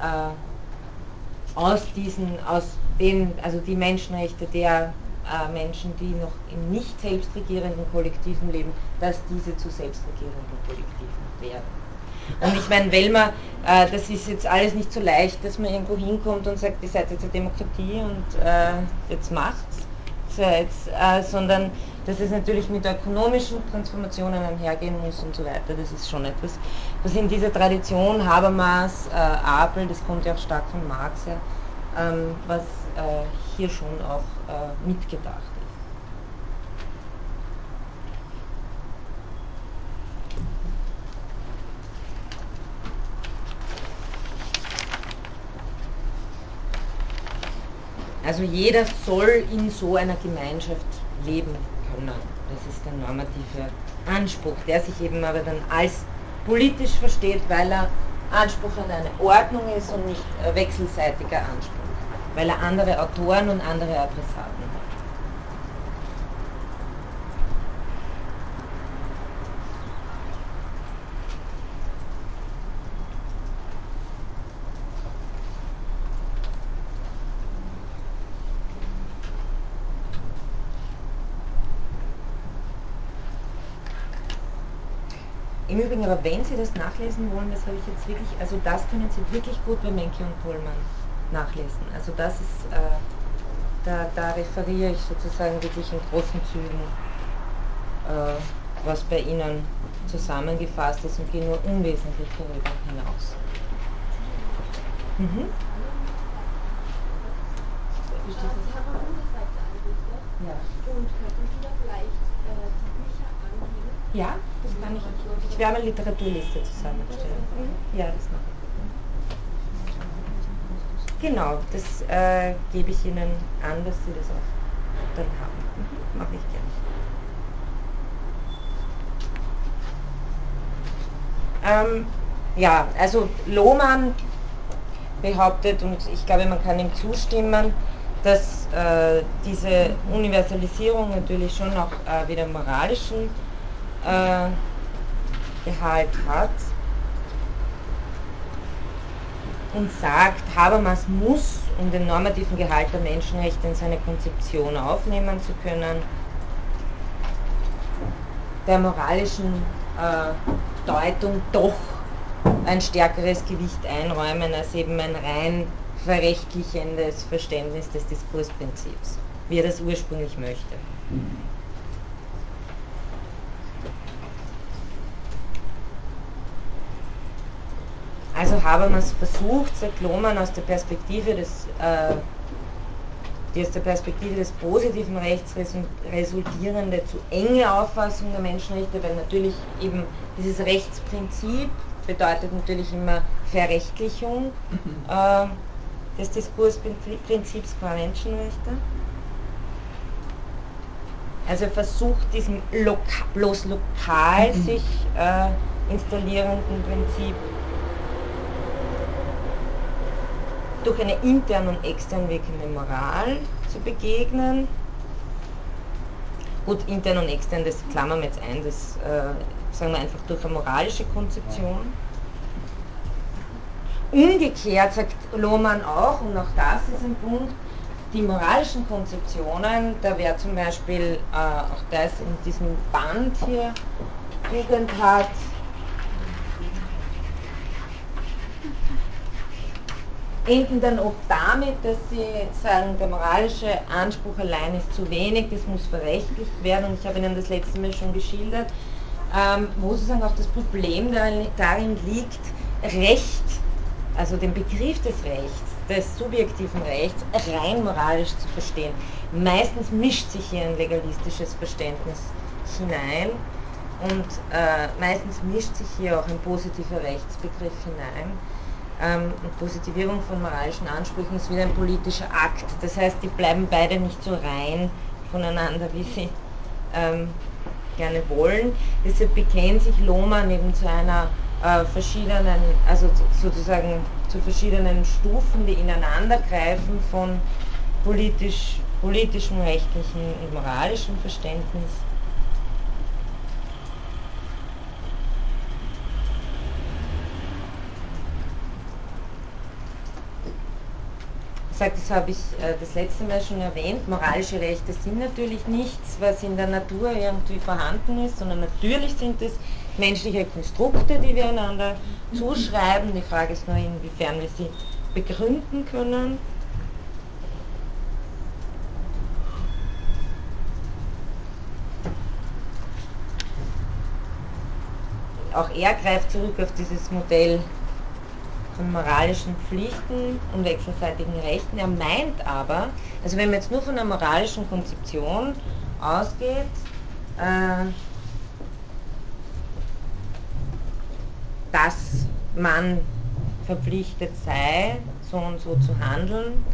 äh, aus diesen, aus den, also die Menschenrechte der Menschen, die noch in nicht selbstregierenden Kollektiven leben, dass diese zu selbstregierenden Kollektiven werden. Und ich meine, Wellmer, äh, das ist jetzt alles nicht so leicht, dass man irgendwo hinkommt und sagt, ihr seid jetzt eine Demokratie und äh, jetzt macht's, jetzt, äh, sondern dass es natürlich mit ökonomischen Transformationen einhergehen muss und so weiter. Das ist schon etwas, was in dieser Tradition Habermas, äh, Apel, das kommt ja auch stark von Marx her, ähm, was äh, hier schon auch äh, mitgedacht ist. Also jeder soll in so einer Gemeinschaft leben können. Das ist der normative Anspruch, der sich eben aber dann als politisch versteht, weil er Anspruch an eine Ordnung ist und nicht wechselseitiger Anspruch, weil er andere Autoren und andere Adressaten hat. Im Übrigen, aber wenn Sie das nachlesen wollen, das habe ich jetzt wirklich, also das können Sie wirklich gut bei Menke und Pohlmann nachlesen. Also das ist, äh, da, da, referiere ich sozusagen wirklich in großen Zügen, äh, was bei Ihnen zusammengefasst ist und gehe nur unwesentlich darüber hinaus. Mhm. Ja. Und könnten Sie da vielleicht die Bücher anhängen? Ja, das kann ich. Ich werde eine Literaturliste zusammenstellen. Mhm. Ja, das mache ich. Genau, das äh, gebe ich Ihnen an, dass Sie das auch dann haben. Mhm. Mache ich gerne. Ähm, ja, also Lohmann behauptet, und ich glaube, man kann ihm zustimmen, dass äh, diese Universalisierung natürlich schon auch äh, wieder moralischen äh, Gehalt hat und sagt, Habermas muss, um den normativen Gehalt der Menschenrechte in seine Konzeption aufnehmen zu können, der moralischen äh, Deutung doch ein stärkeres Gewicht einräumen als eben ein rein verrechtlichendes Verständnis des Diskursprinzips, wie er das ursprünglich möchte. Also Habermas versucht, sagt Lohmann, aus der Perspektive des, äh, die aus der Perspektive des positiven Rechts resultierende zu enge Auffassung der Menschenrechte, weil natürlich eben dieses Rechtsprinzip bedeutet natürlich immer Verrechtlichung äh, des Diskursprinzips qua Menschenrechte. Also er versucht diesem loka bloß lokal sich äh, installierenden Prinzip durch eine intern und extern wirkende Moral zu begegnen. Gut, intern und extern, das klammern wir jetzt ein, das äh, sagen wir einfach durch eine moralische Konzeption. Umgekehrt sagt Lohmann auch, und auch das ist ein Punkt, die moralischen Konzeptionen, da wäre zum Beispiel äh, auch das in diesem Band hier Tugendhat enden dann oft damit, dass sie sagen, der moralische Anspruch allein ist zu wenig, das muss verrechtlicht werden. Und ich habe Ihnen das letzte Mal schon geschildert, ähm, wo sozusagen auch das Problem darin liegt, Recht, also den Begriff des Rechts, des subjektiven Rechts, rein moralisch zu verstehen. Meistens mischt sich hier ein legalistisches Verständnis hinein und äh, meistens mischt sich hier auch ein positiver Rechtsbegriff hinein. Ähm, Positivierung von moralischen Ansprüchen ist wieder ein politischer Akt. Das heißt, die bleiben beide nicht so rein voneinander, wie sie ähm, gerne wollen. Deshalb bekennt sich Lohmann eben zu einer äh, verschiedenen, also sozusagen zu verschiedenen Stufen, die ineinandergreifen von politisch, politischem, rechtlichen und moralischem Verständnis. Gesagt, das habe ich äh, das letzte Mal schon erwähnt, moralische Rechte sind natürlich nichts, was in der Natur irgendwie vorhanden ist, sondern natürlich sind es menschliche Konstrukte, die wir einander zuschreiben. Die Frage ist nur, inwiefern wir sie begründen können. Auch er greift zurück auf dieses Modell von moralischen Pflichten und wechselseitigen Rechten. Er meint aber, also wenn man jetzt nur von einer moralischen Konzeption ausgeht, äh, dass man verpflichtet sei, so und so zu handeln,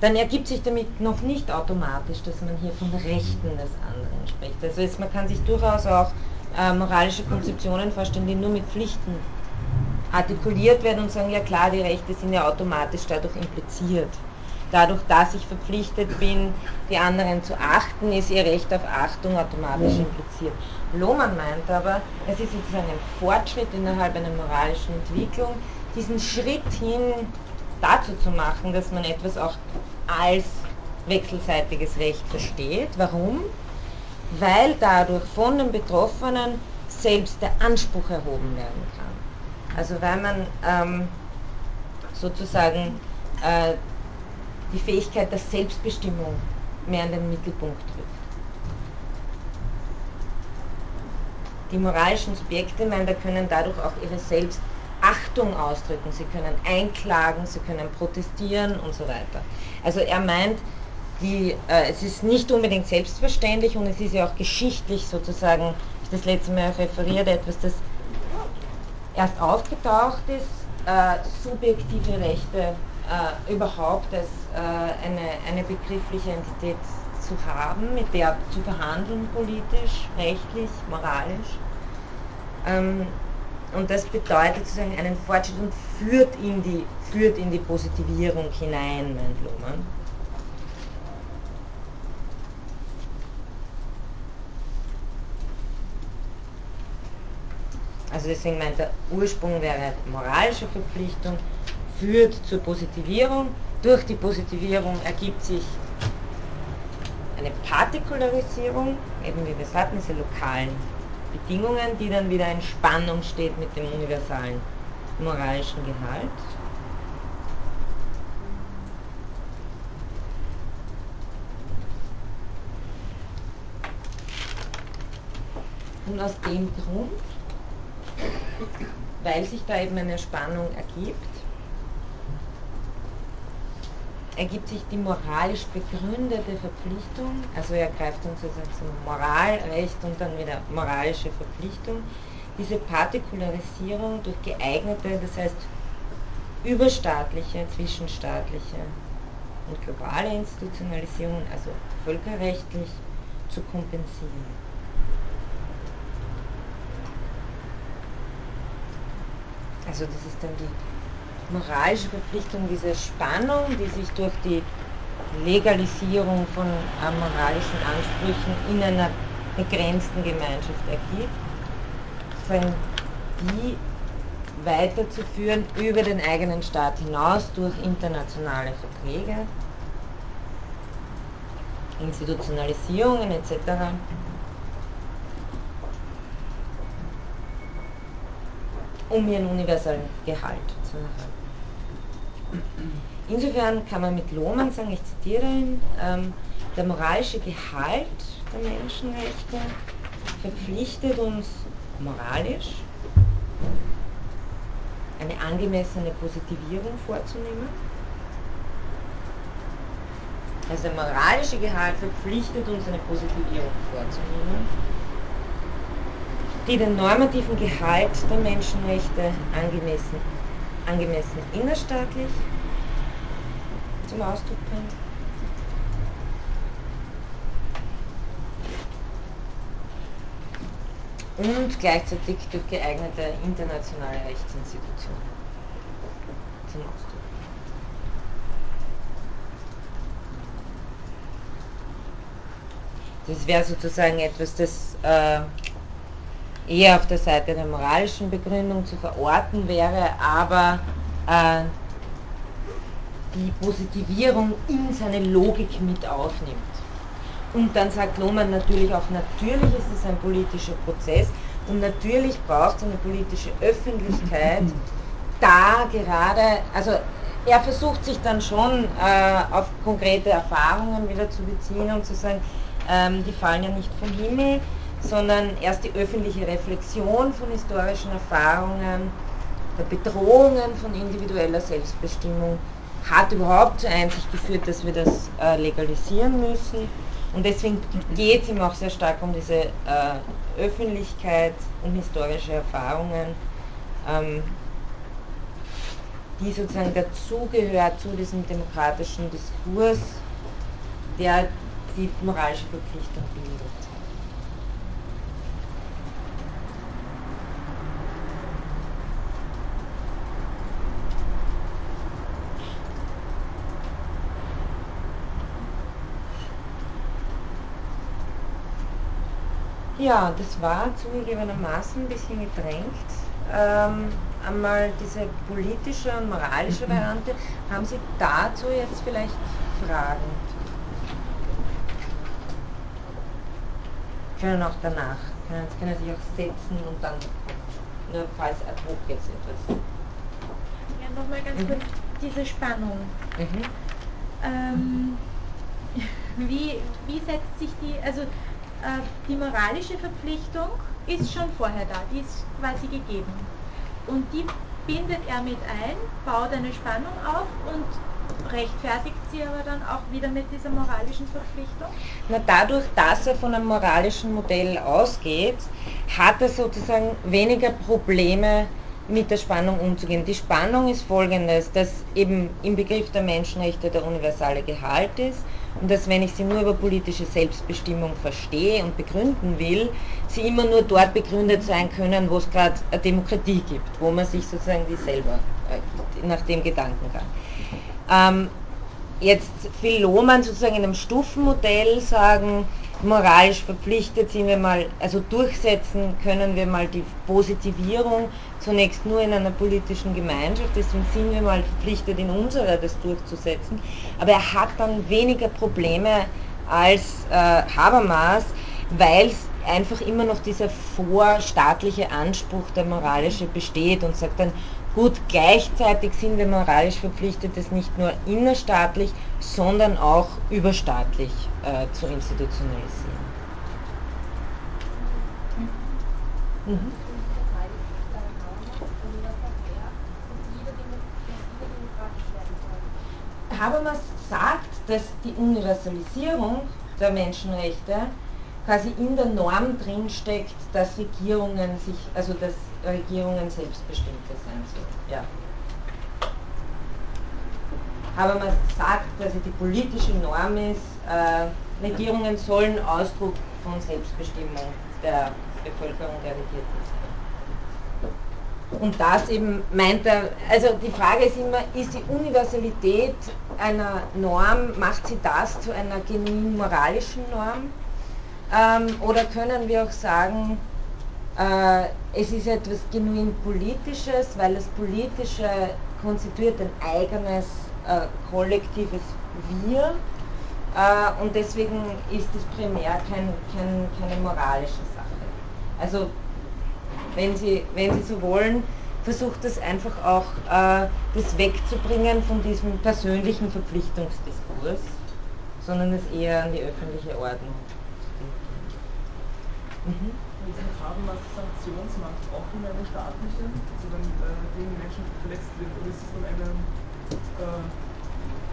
dann ergibt sich damit noch nicht automatisch, dass man hier von Rechten des anderen spricht. Also es, man kann sich durchaus auch äh, moralische Konzeptionen vorstellen, die nur mit Pflichten artikuliert werden und sagen, ja klar, die Rechte sind ja automatisch dadurch impliziert. Dadurch, dass ich verpflichtet bin, die anderen zu achten, ist ihr Recht auf Achtung automatisch impliziert. Lohmann meint aber, es ist sozusagen ein Fortschritt innerhalb einer moralischen Entwicklung, diesen Schritt hin dazu zu machen, dass man etwas auch als wechselseitiges Recht versteht. Warum? Weil dadurch von den Betroffenen selbst der Anspruch erhoben werden kann. Also weil man ähm, sozusagen äh, die Fähigkeit der Selbstbestimmung mehr in den Mittelpunkt rückt. Die moralischen Subjekte, meine, können dadurch auch ihre Selbstachtung ausdrücken. Sie können einklagen, sie können protestieren und so weiter. Also er meint, die, äh, es ist nicht unbedingt selbstverständlich und es ist ja auch geschichtlich sozusagen, ich das letzte Mal referiert, etwas, das erst aufgetaucht ist, äh, subjektive Rechte äh, überhaupt als äh, eine, eine begriffliche Entität zu haben, mit der zu verhandeln, politisch, rechtlich, moralisch. Ähm, und das bedeutet sozusagen einen Fortschritt und führt in die, führt in die Positivierung hinein, meint Lohmann. Also deswegen meint er, Ursprung wäre moralische Verpflichtung, führt zur Positivierung. Durch die Positivierung ergibt sich eine Partikularisierung, eben wie wir sagten, diese lokalen Bedingungen, die dann wieder in Spannung steht mit dem universalen moralischen Gehalt. Und aus dem Grund weil sich da eben eine Spannung ergibt, ergibt sich die moralisch begründete Verpflichtung, also er greift dann sozusagen zum Moralrecht und dann wieder moralische Verpflichtung, diese Partikularisierung durch geeignete, das heißt überstaatliche, zwischenstaatliche und globale Institutionalisierung, also völkerrechtlich, zu kompensieren. Also das ist dann die moralische Verpflichtung, diese Spannung, die sich durch die Legalisierung von moralischen Ansprüchen in einer begrenzten Gemeinschaft ergibt, die weiterzuführen über den eigenen Staat hinaus durch internationale Verträge, Institutionalisierungen etc. um ihren universellen Gehalt zu erhalten. Insofern kann man mit Lohmann sagen, ich zitiere ihn, ähm, der moralische Gehalt der Menschenrechte verpflichtet uns moralisch eine angemessene Positivierung vorzunehmen. Also der moralische Gehalt verpflichtet uns eine Positivierung vorzunehmen, die den normativen Gehalt der Menschenrechte angemessen, angemessen innerstaatlich zum Ausdruck bringt. und gleichzeitig durch geeignete internationale Rechtsinstitutionen zum Ausdruck. Das wäre sozusagen etwas, das äh, eher auf der Seite der moralischen Begründung zu verorten wäre, aber äh, die Positivierung in seine Logik mit aufnimmt. Und dann sagt Lohmann natürlich auch, natürlich ist es ein politischer Prozess und natürlich braucht es eine politische Öffentlichkeit, da gerade, also er versucht sich dann schon äh, auf konkrete Erfahrungen wieder zu beziehen und zu sagen, ähm, die fallen ja nicht vom Himmel, sondern erst die öffentliche Reflexion von historischen Erfahrungen, der Bedrohungen von individueller Selbstbestimmung hat überhaupt zur Einsicht geführt, dass wir das äh, legalisieren müssen. Und deswegen geht es ihm auch sehr stark um diese äh, Öffentlichkeit, um historische Erfahrungen, ähm, die sozusagen dazugehört zu diesem demokratischen Diskurs, der die moralische Verpflichtung bildet. Ja, das war zugegebenermaßen ein bisschen gedrängt. Ähm, einmal diese politische und moralische Variante. Haben Sie dazu jetzt vielleicht Fragen? Können auch danach. Können, können sich auch setzen und dann, nur falls ad hoc jetzt etwas. Ja, nochmal ganz mhm. kurz diese Spannung. Mhm. Ähm, wie, wie setzt sich die, also die moralische Verpflichtung ist schon vorher da, die ist quasi gegeben. Und die bindet er mit ein, baut eine Spannung auf und rechtfertigt sie aber dann auch wieder mit dieser moralischen Verpflichtung? Na, dadurch, dass er von einem moralischen Modell ausgeht, hat er sozusagen weniger Probleme mit der Spannung umzugehen. Die Spannung ist folgendes, dass eben im Begriff der Menschenrechte der universale Gehalt ist und dass wenn ich sie nur über politische Selbstbestimmung verstehe und begründen will, sie immer nur dort begründet sein können, wo es gerade eine Demokratie gibt, wo man sich sozusagen die selber äh, nach dem Gedanken kann. Ähm, jetzt will Lohmann sozusagen in einem Stufenmodell sagen, moralisch verpflichtet sind wir mal, also durchsetzen können wir mal die Positivierung zunächst nur in einer politischen Gemeinschaft, deswegen sind wir mal verpflichtet, in unserer das durchzusetzen. Aber er hat dann weniger Probleme als äh, Habermas, weil es einfach immer noch dieser vorstaatliche Anspruch der moralische besteht und sagt dann, gut, gleichzeitig sind wir moralisch verpflichtet, das nicht nur innerstaatlich, sondern auch überstaatlich äh, zu institutionalisieren. Mhm. Habermas sagt, dass die Universalisierung der Menschenrechte quasi in der Norm drinsteckt, dass Regierungen sich, also dass Regierungen selbstbestimmte sein sollen. Ja. Habermas sagt, dass die politische Norm ist, äh, Regierungen sollen Ausdruck von Selbstbestimmung der Bevölkerung der Regierten sein. Und das eben meint er, also die Frage ist immer, ist die Universalität einer Norm, macht sie das zu einer genuin moralischen Norm? Ähm, oder können wir auch sagen, es ist etwas genuin Politisches, weil das Politische konstituiert ein eigenes äh, kollektives Wir äh, und deswegen ist es primär kein, kein, keine moralische Sache. Also wenn Sie, wenn Sie so wollen, versucht es einfach auch, äh, das wegzubringen von diesem persönlichen Verpflichtungsdiskurs, sondern es eher an die öffentliche Ordnung. Mhm. Ist eine Habenmaß-Sanktionsmacht auch immer eine staatliche, also wenn äh, gegen Menschen verletzt wird, oder ist es dann eine äh,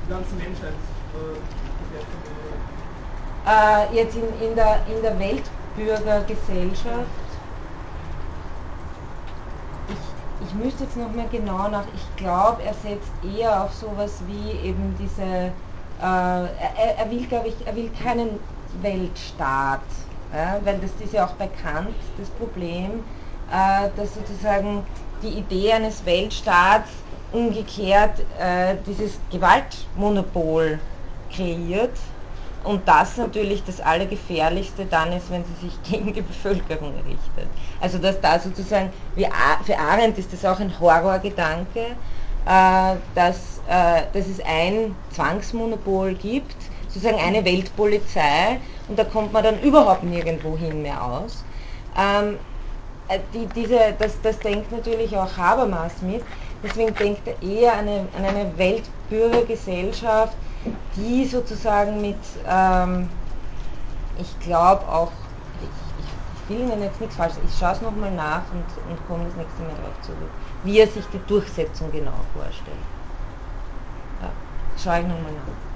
ganze Menschheit äh, äh, jetzt in, in, der, in der Weltbürgergesellschaft, ich, ich müsste jetzt nochmal genau nach, ich glaube, er setzt eher auf sowas wie eben diese, äh, er, er, will, glaube ich, er will keinen Weltstaat, ja, weil das ist ja auch bekannt, das Problem, äh, dass sozusagen die Idee eines Weltstaats umgekehrt äh, dieses Gewaltmonopol kreiert und das natürlich das Allergefährlichste dann ist, wenn sie sich gegen die Bevölkerung richtet. Also dass da sozusagen, wie für Arendt ist das auch ein Horrorgedanke, äh, dass, äh, dass es ein Zwangsmonopol gibt, sozusagen eine Weltpolizei und da kommt man dann überhaupt nirgendwo hin mehr aus. Ähm, äh, die, diese, das, das denkt natürlich auch Habermas mit, deswegen denkt er eher an eine, an eine Weltbürgergesellschaft, die sozusagen mit, ähm, ich glaube auch, ich, ich, will Ihnen jetzt nichts falsch, ich schaue es nochmal nach und, und komme das nächste Mal darauf zurück, wie er sich die Durchsetzung genau vorstellt. Ja, schaue ich nochmal nach.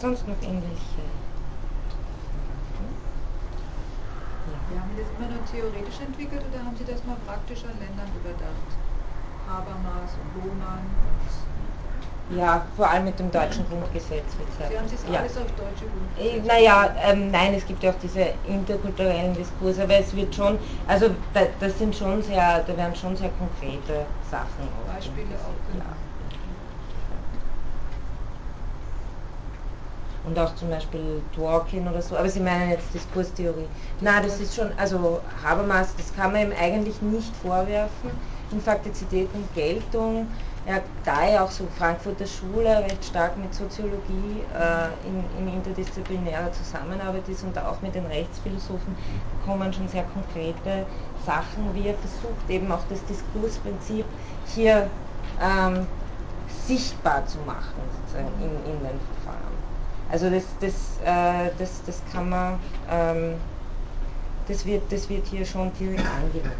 Sonst noch irgendwelche Ja, haben Sie das immer nur theoretisch entwickelt oder haben Sie das mal praktisch an Ländern überdacht? Habermas und Lohmann und ja, vor allem mit dem deutschen Grundgesetz. Sie haben das ja. alles auf deutsche Grundgesetz? Äh, naja, ähm, nein, es gibt ja auch diese interkulturellen Diskurse, aber es wird schon, also da, das sind schon sehr, da werden schon sehr konkrete Sachen. Beispiele auch genannt. Ja. Und auch zum Beispiel Dworkin oder so, aber Sie meinen jetzt Diskurstheorie. Na, das ist schon, also Habermas, das kann man ihm eigentlich nicht vorwerfen. In Faktizität und Geltung, ja, da er auch so Frankfurter Schule recht stark mit Soziologie äh, in, in, interdisziplinärer Zusammenarbeit ist und auch mit den Rechtsphilosophen, kommen schon sehr konkrete Sachen, wie er versucht eben auch das Diskursprinzip hier ähm, sichtbar zu machen in, in den Verfahren. Also das, das, äh, das, das kann man, ähm, das, wird, das wird hier schon direkt angewendet.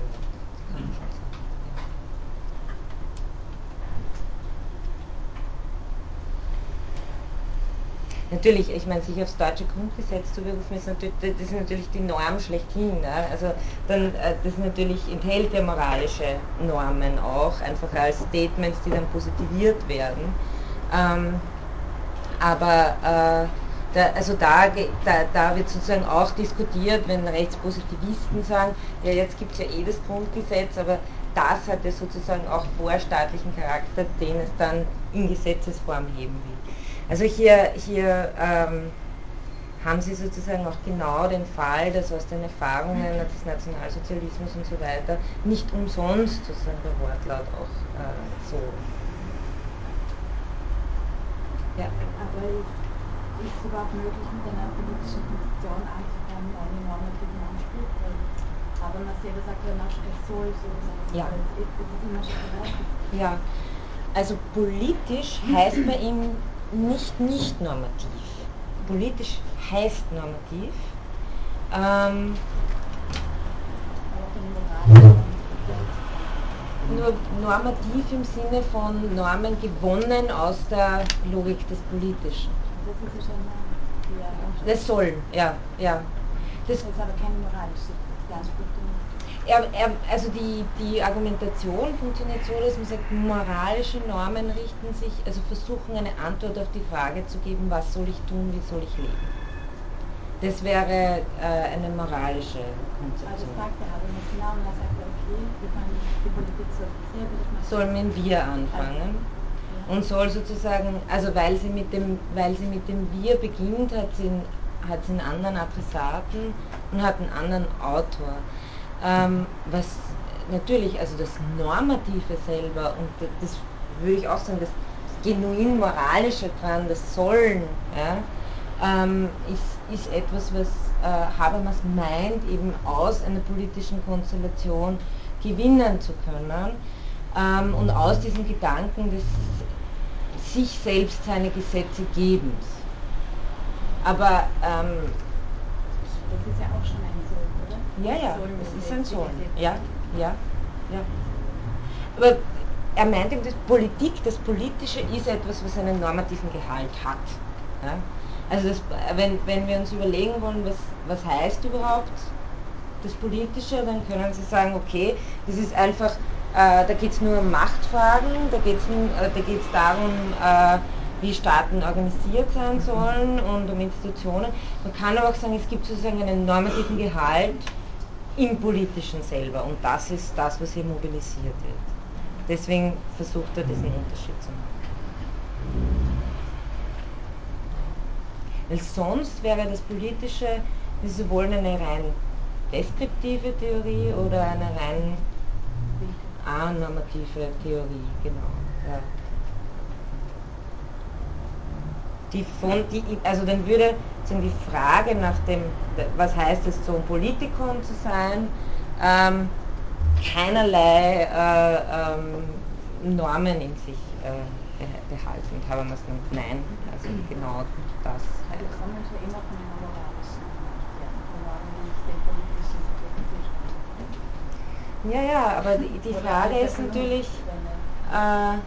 Natürlich, ich meine, sich aufs deutsche Grundgesetz zu berufen, ist natürlich, das ist natürlich die Norm schlechthin. Ne? Also dann, äh, das natürlich enthält ja moralische Normen auch, einfach als Statements, die dann positiviert werden. Ähm, aber äh, da, also da, da, da, wird sozusagen auch diskutiert, wenn Rechtspositivisten sagen, ja jetzt gibt es ja eh das Grundgesetz, aber das hat ja sozusagen auch vorstaatlichen Charakter, den es dann in Gesetzesform heben will. Also hier, hier ähm, haben Sie sozusagen auch genau den Fall, dass aus den Erfahrungen des Nationalsozialismus und so weiter nicht umsonst sozusagen der Wortlaut auch äh, so ja. Aber ist es überhaupt möglich, mit einer politischen Funktion anzufangen, ohne normativen Anspruch? Aber man selber sagt ja, es soll so sein. Ja. Das ist immer berechtigt. Ja, also politisch heißt bei ihm nicht nicht normativ. Politisch heißt normativ. Ähm, nur normativ im Sinne von Normen gewonnen aus der Logik des Politischen. Das schon ja, Das soll, ja, ja. Das, das ist aber keine moralische er, er, also die, die Argumentation funktioniert so, dass man sagt, moralische Normen richten sich, also versuchen eine Antwort auf die Frage zu geben, was soll ich tun, wie soll ich leben. Das wäre äh, eine moralische Konzeption. Also sagt er aber nicht genau und er sagt, okay, wir fangen, die Politik soll selber das Sollen wir anfangen und soll sozusagen, also weil sie mit dem, weil sie mit dem Wir beginnt, hat sie, hat sie einen anderen Adressaten und hat einen anderen Autor. Ähm, was natürlich, also das Normative selber und das würde ich auch sagen, das genuin Moralische dran, das Sollen, ja, ähm, ist, ist etwas, was äh, Habermas meint, eben aus einer politischen Konstellation gewinnen zu können ähm, und aus diesem Gedanken des sich selbst seine Gesetze gebens. Aber ähm, das ist ja auch schon ein Soll, oder? Ja, ja, es ist ein Soll. Ja, ja, ja. Aber er meint eben, dass Politik, das Politische ist etwas, was einen normativen Gehalt hat. Ja? Also das, wenn, wenn wir uns überlegen wollen, was, was heißt überhaupt das Politische, dann können Sie sagen, okay, das ist einfach, äh, da geht es nur um Machtfragen, da geht es äh, darum, äh, wie Staaten organisiert sein sollen und um Institutionen. Man kann aber auch sagen, es gibt sozusagen einen normativen Gehalt im Politischen selber und das ist das, was hier mobilisiert wird. Deswegen versucht er diesen Unterschied zu machen. Weil sonst wäre das Politische, wie Sie wollen, eine rein deskriptive Theorie oder eine rein anormative Theorie, genau. Ja. Die von, die, also dann würde sind die Frage nach dem, was heißt es so ein Politikum zu sein, ähm, keinerlei äh, ähm, Normen in sich äh, behalten. Und haben wir es nicht, nein, also genau das heißt. Wir kommen ja immer von einer moralischen ja, politischen Ja, ja, aber die, die Frage ist natürlich, äh,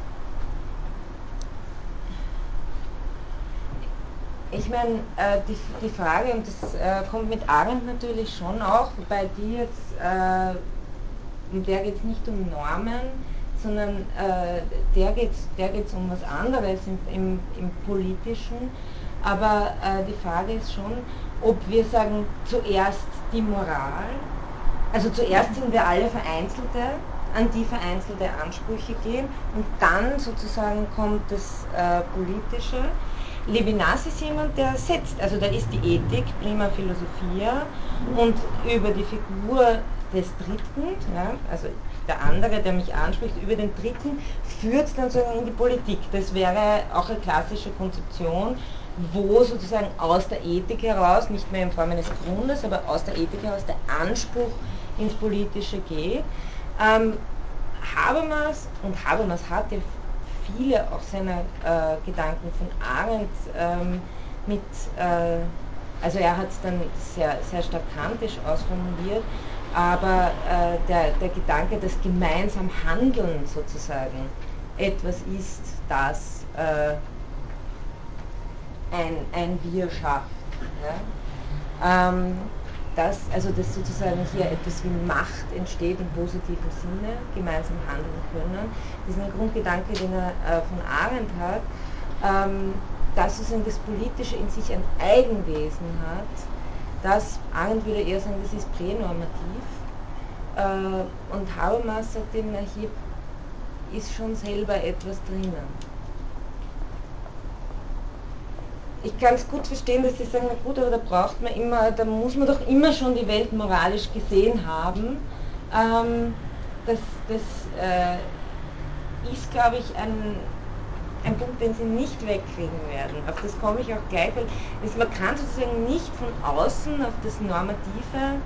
ich meine, äh, die, die Frage, und das äh, kommt mit Arendt natürlich schon auch, wobei die jetzt, äh, um der geht es nicht um Normen, sondern äh, der geht es der geht's um was anderes im, im, im Politischen. Aber äh, die Frage ist schon, ob wir sagen, zuerst die Moral, also zuerst sind wir alle Vereinzelte, an die vereinzelte Ansprüche gehen und dann sozusagen kommt das äh, Politische. Levinas ist jemand, der setzt, also da ist die Ethik, prima Philosophia und über die Figur des Dritten, ja, also der andere, der mich anspricht, über den Dritten, führt dann sozusagen in die Politik. Das wäre auch eine klassische Konzeption, wo sozusagen aus der Ethik heraus, nicht mehr in Form eines Grundes, aber aus der Ethik heraus der Anspruch ins Politische geht. Ähm, Habermas, und Habermas hat ja viele auch seiner äh, Gedanken von Arendt ähm, mit, äh, also er hat es dann sehr, sehr stark kantisch ausformuliert, aber äh, der, der Gedanke des gemeinsam Handeln sozusagen etwas ist, das äh, ein, ein Wir schafft. Ja? Ähm, dass, also dass sozusagen hier etwas wie Macht entsteht im positiven Sinne, gemeinsam handeln können. Ein Grundgedanke, den er äh, von Arendt hat, ähm, dass sozusagen das Politische in sich ein Eigenwesen hat, das, Arendt würde eher sagen, das ist pränormativ. Äh, und Habermas sagt eben, na, hier ist schon selber etwas drinnen. Ich kann es gut verstehen, dass Sie sagen, na gut, aber da braucht man immer, da muss man doch immer schon die Welt moralisch gesehen haben. Ähm, das das äh, ist, glaube ich, ein, ein Punkt, den Sie nicht wegkriegen werden. Auf das komme ich auch gleich, weil es, man kann sozusagen nicht von außen auf das Normative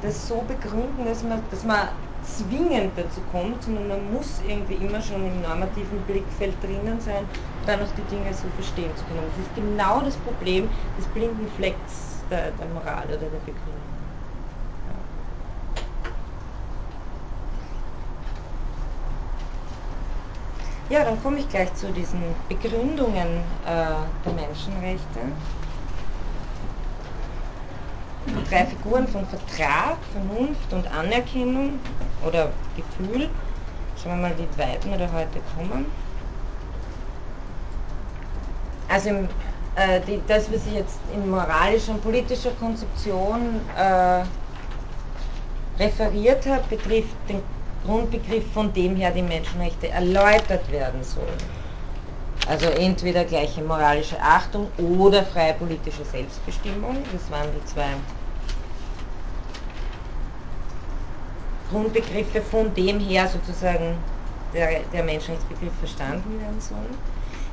das so begründen, dass man, dass man zwingend dazu kommt, sondern man muss irgendwie immer schon im normativen Blickfeld drinnen sein, dann auch die Dinge so verstehen zu können. Das ist genau das Problem des blinden Flecks der, der Moral oder der Begründung. Ja, dann komme ich gleich zu diesen Begründungen äh, der Menschenrechte drei Figuren von Vertrag, Vernunft und Anerkennung oder Gefühl. Schauen wir mal, wie weit wir da heute kommen. Also im, äh, die, das, was ich jetzt in moralischer und politischer Konzeption äh, referiert habe, betrifft den Grundbegriff, von dem her die Menschenrechte erläutert werden sollen. Also entweder gleiche moralische Achtung oder freie politische Selbstbestimmung. Das waren die zwei Grundbegriffe, von dem her sozusagen der, der Menschenrechtsbegriff verstanden werden soll.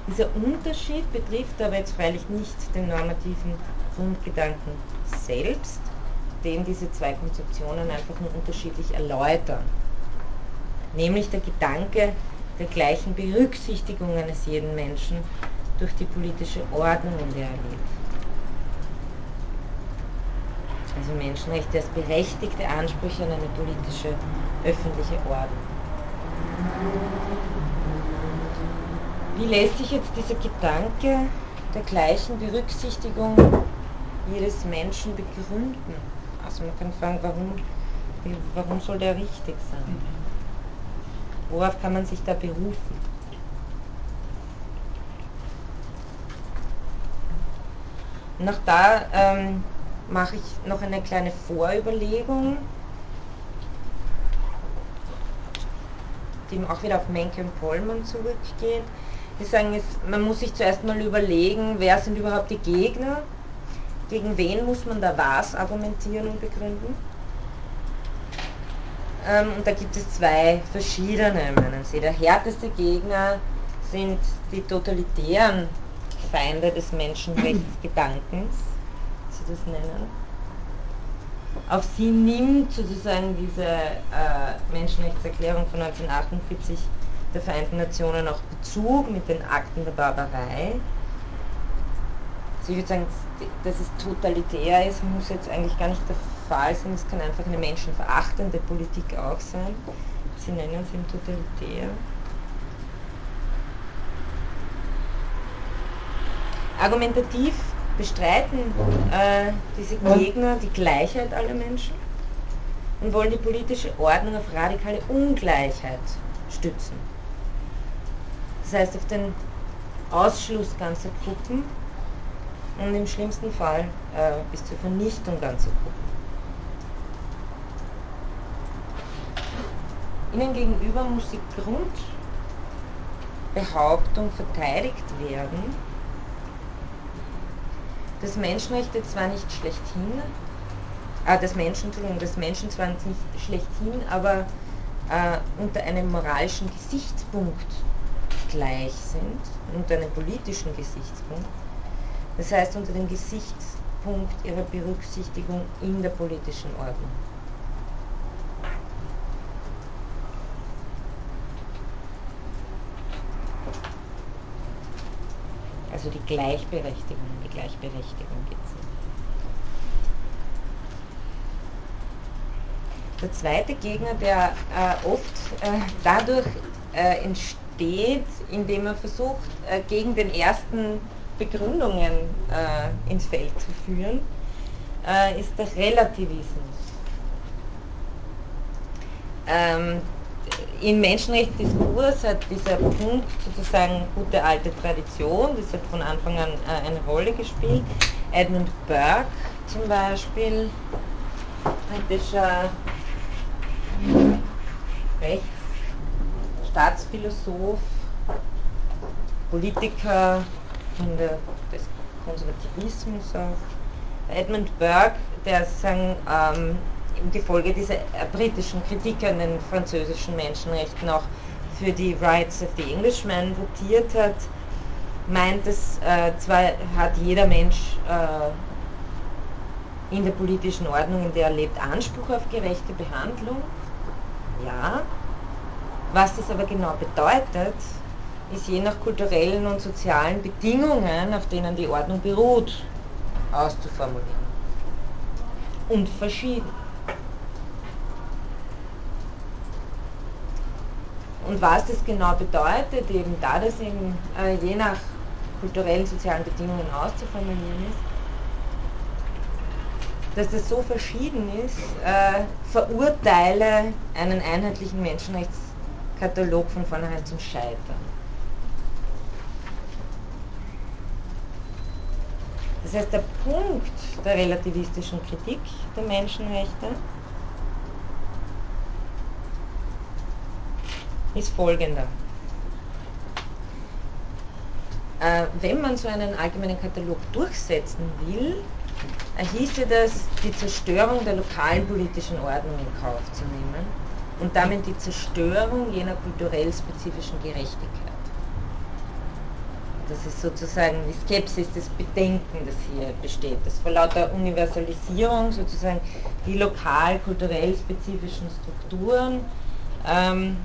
Dieser Unterschied betrifft aber jetzt freilich nicht den normativen Grundgedanken selbst, den diese zwei Konzeptionen einfach nur unterschiedlich erläutern. Nämlich der Gedanke der gleichen Berücksichtigung eines jeden Menschen durch die politische Ordnung, in der er lebt. Also Menschenrechte als berechtigte Ansprüche an eine politische öffentliche Ordnung. Wie lässt sich jetzt dieser Gedanke der gleichen Berücksichtigung jedes Menschen begründen? Also man kann fragen, warum, warum soll der richtig sein? Worauf kann man sich da berufen? Auch da ähm, mache ich noch eine kleine Vorüberlegung, die auch wieder auf Menke und Pollmann zurückgeht. Wir sagen, es, man muss sich zuerst mal überlegen, wer sind überhaupt die Gegner, gegen wen muss man da was argumentieren und begründen. Ähm, und da gibt es zwei verschiedene, meinen Sie. Der härteste Gegner sind die totalitären Feinde des Menschenrechtsgedankens, das nennen. Auf sie nimmt sozusagen diese äh, Menschenrechtserklärung von 1948 der Vereinten Nationen auch Bezug mit den Akten der Barbarei. Also ich würde sagen, dass es totalitär ist, muss jetzt eigentlich gar nicht der Fall sein. Es kann einfach eine menschenverachtende Politik auch sein. Sie nennen es eben totalitär. Argumentativ bestreiten äh, diese Gegner die Gleichheit aller Menschen und wollen die politische Ordnung auf radikale Ungleichheit stützen. Das heißt auf den Ausschluss ganzer Gruppen und im schlimmsten Fall äh, bis zur Vernichtung ganzer Gruppen. Ihnen gegenüber muss die Grundbehauptung verteidigt werden, dass Menschenrechte zwar nicht schlechthin, äh, das Menschen, Entschuldigung, Menschen zwar nicht schlechthin, aber äh, unter einem moralischen Gesichtspunkt gleich sind, unter einem politischen Gesichtspunkt. Das heißt unter dem Gesichtspunkt ihrer Berücksichtigung in der politischen Ordnung. Also die Gleichberechtigung, Gleichberechtigung es. Der zweite Gegner, der äh, oft äh, dadurch äh, entsteht, indem er versucht, äh, gegen den ersten Begründungen äh, ins Feld zu führen, äh, ist der Relativismus. Ähm, Im Menschenrechtsdiskurs hat dieser Punkt sozusagen gute alte Tradition, das hat von Anfang an äh, eine Rolle gespielt. Edmund Burke zum Beispiel, britischer Rechts, Staatsphilosoph, Politiker von der, des Konservativismus auch. Edmund Burke, der sozusagen ähm, im Gefolge dieser britischen Kritik an den französischen Menschenrechten auch für die Rights of the Englishman votiert hat, meint es, äh, zwar hat jeder Mensch äh, in der politischen Ordnung, in der er lebt, Anspruch auf gerechte Behandlung, ja. Was das aber genau bedeutet, ist je nach kulturellen und sozialen Bedingungen, auf denen die Ordnung beruht, auszuformulieren. Und verschieden. Und was das genau bedeutet, eben da das eben äh, je nach kulturellen, sozialen Bedingungen auszuformulieren ist, dass das so verschieden ist, äh, verurteile einen einheitlichen Menschenrechtskatalog von vornherein zum Scheitern. Das heißt, der Punkt der relativistischen Kritik der Menschenrechte ist folgender. Äh, wenn man so einen allgemeinen Katalog durchsetzen will, hieße das, die Zerstörung der lokalen politischen Ordnung in Kauf zu nehmen und damit die Zerstörung jener kulturell spezifischen Gerechtigkeit. Das ist sozusagen die Skepsis, das Bedenken, das hier besteht, das vor lauter Universalisierung sozusagen die lokal, kulturell spezifischen Strukturen ähm,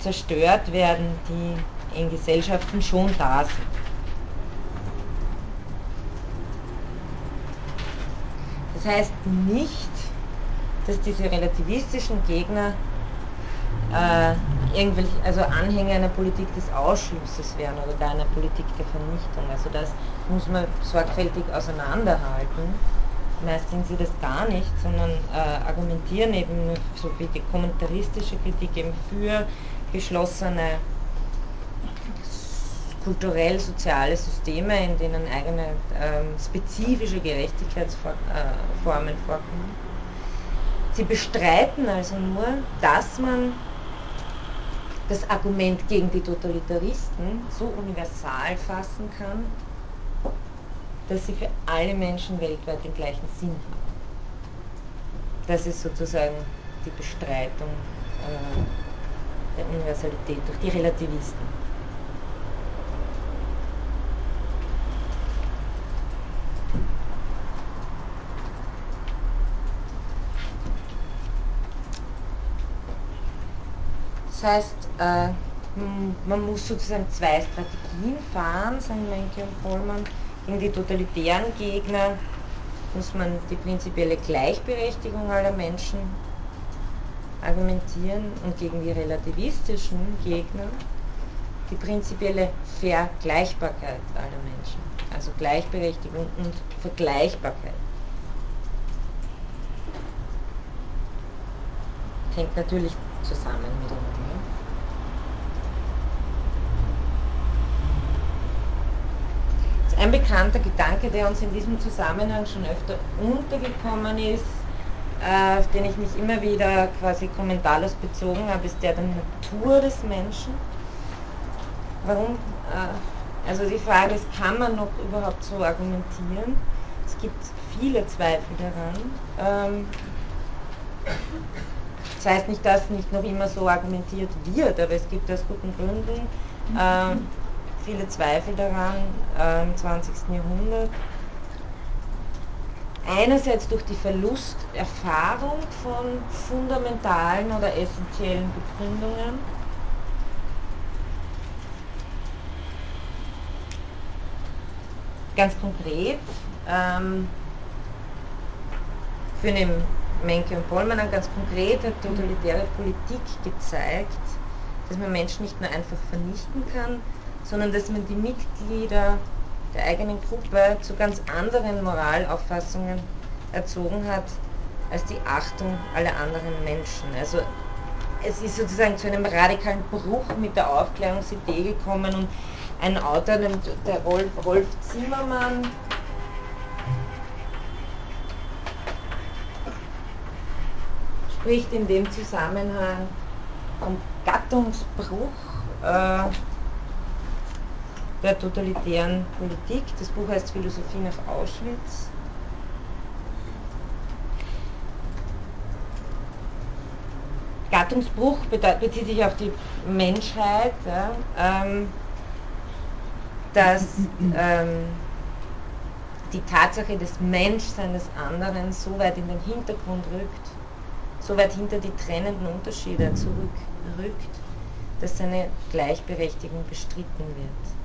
zerstört werden, die in Gesellschaften schon da sind. Das heißt nicht, dass diese relativistischen Gegner äh, irgendwelche, also Anhänger einer Politik des Ausschlusses wären oder einer Politik der Vernichtung. Also das muss man sorgfältig auseinanderhalten. Meist sind sie das gar nicht, sondern äh, argumentieren eben so wie die kommentaristische Kritik eben für geschlossene kulturell-soziale Systeme, in denen eigene ähm, spezifische Gerechtigkeitsformen vorkommen. Sie bestreiten also nur, dass man das Argument gegen die Totalitaristen so universal fassen kann, dass sie für alle Menschen weltweit den gleichen Sinn haben. Das ist sozusagen die Bestreitung äh, der Universalität durch die Relativisten. Das heißt, äh, man muss sozusagen zwei Strategien fahren, sagen Menke und Pollmann. Gegen die totalitären Gegner muss man die prinzipielle Gleichberechtigung aller Menschen argumentieren und gegen die relativistischen Gegner die prinzipielle Vergleichbarkeit aller Menschen. Also Gleichberechtigung und Vergleichbarkeit. Hängt natürlich zusammen miteinander. Ein bekannter Gedanke, der uns in diesem Zusammenhang schon öfter untergekommen ist, auf den ich mich immer wieder quasi kommentarlos bezogen habe, ist der der Natur des Menschen. Warum? Äh, also die Frage ist, kann man noch überhaupt so argumentieren? Es gibt viele Zweifel daran. Ähm, das heißt nicht, dass nicht noch immer so argumentiert wird, aber es gibt aus guten Gründen äh, viele Zweifel daran äh, im 20. Jahrhundert. Einerseits durch die Verlusterfahrung von fundamentalen oder essentiellen Begründungen. Ganz konkret ähm, für den Menke und Pollmann an ganz konkret hat totalitäre Politik gezeigt, dass man Menschen nicht nur einfach vernichten kann, sondern dass man die Mitglieder der eigenen Gruppe zu ganz anderen Moralauffassungen erzogen hat als die Achtung aller anderen Menschen. Also es ist sozusagen zu einem radikalen Bruch mit der Aufklärungsidee gekommen und ein Autor, der Rolf Zimmermann, spricht in dem Zusammenhang vom Gattungsbruch äh, der totalitären Politik. Das Buch heißt Philosophie nach Auschwitz. Gattungsbruch bezieht sich auf die Menschheit, ja, ähm, dass ähm, die Tatsache des Menschseins des anderen so weit in den Hintergrund rückt, so weit hinter die trennenden Unterschiede zurückrückt, dass seine Gleichberechtigung bestritten wird.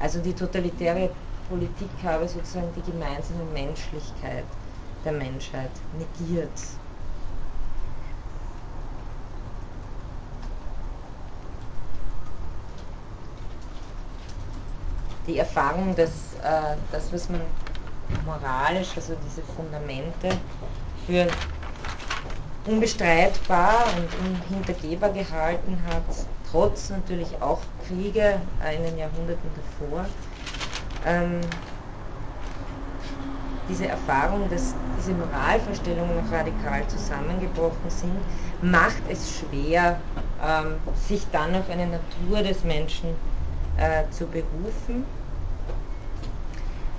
Also die totalitäre Politik habe sozusagen die gemeinsame Menschlichkeit der Menschheit negiert. Die Erfahrung, dass äh, das, was man moralisch, also diese Fundamente für unbestreitbar und unhintergehbar gehalten hat, trotz natürlich auch Kriege in den Jahrhunderten davor. Ähm, diese Erfahrung, dass diese Moralvorstellungen noch radikal zusammengebrochen sind, macht es schwer, ähm, sich dann auf eine Natur des Menschen äh, zu berufen.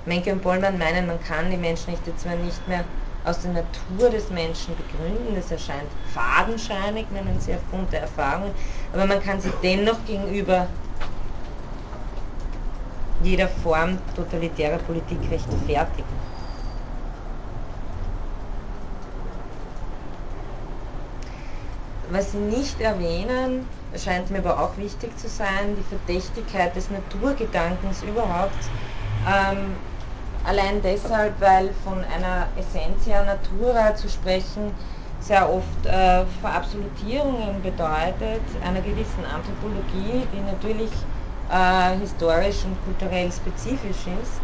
Menke und Bollmann meinen, man kann die Menschenrechte zwar nicht mehr aus der Natur des Menschen begründen. Das erscheint fadenscheinig, meinen sie aufgrund der Erfahrung, aber man kann sie dennoch gegenüber jeder Form totalitärer Politik rechtfertigen. Was Sie nicht erwähnen, scheint mir aber auch wichtig zu sein, die Verdächtigkeit des Naturgedankens überhaupt. Ähm, allein deshalb, weil von einer Essentia Natura zu sprechen sehr oft äh, Verabsolutierungen bedeutet, einer gewissen Anthropologie, die natürlich äh, historisch und kulturell spezifisch ist.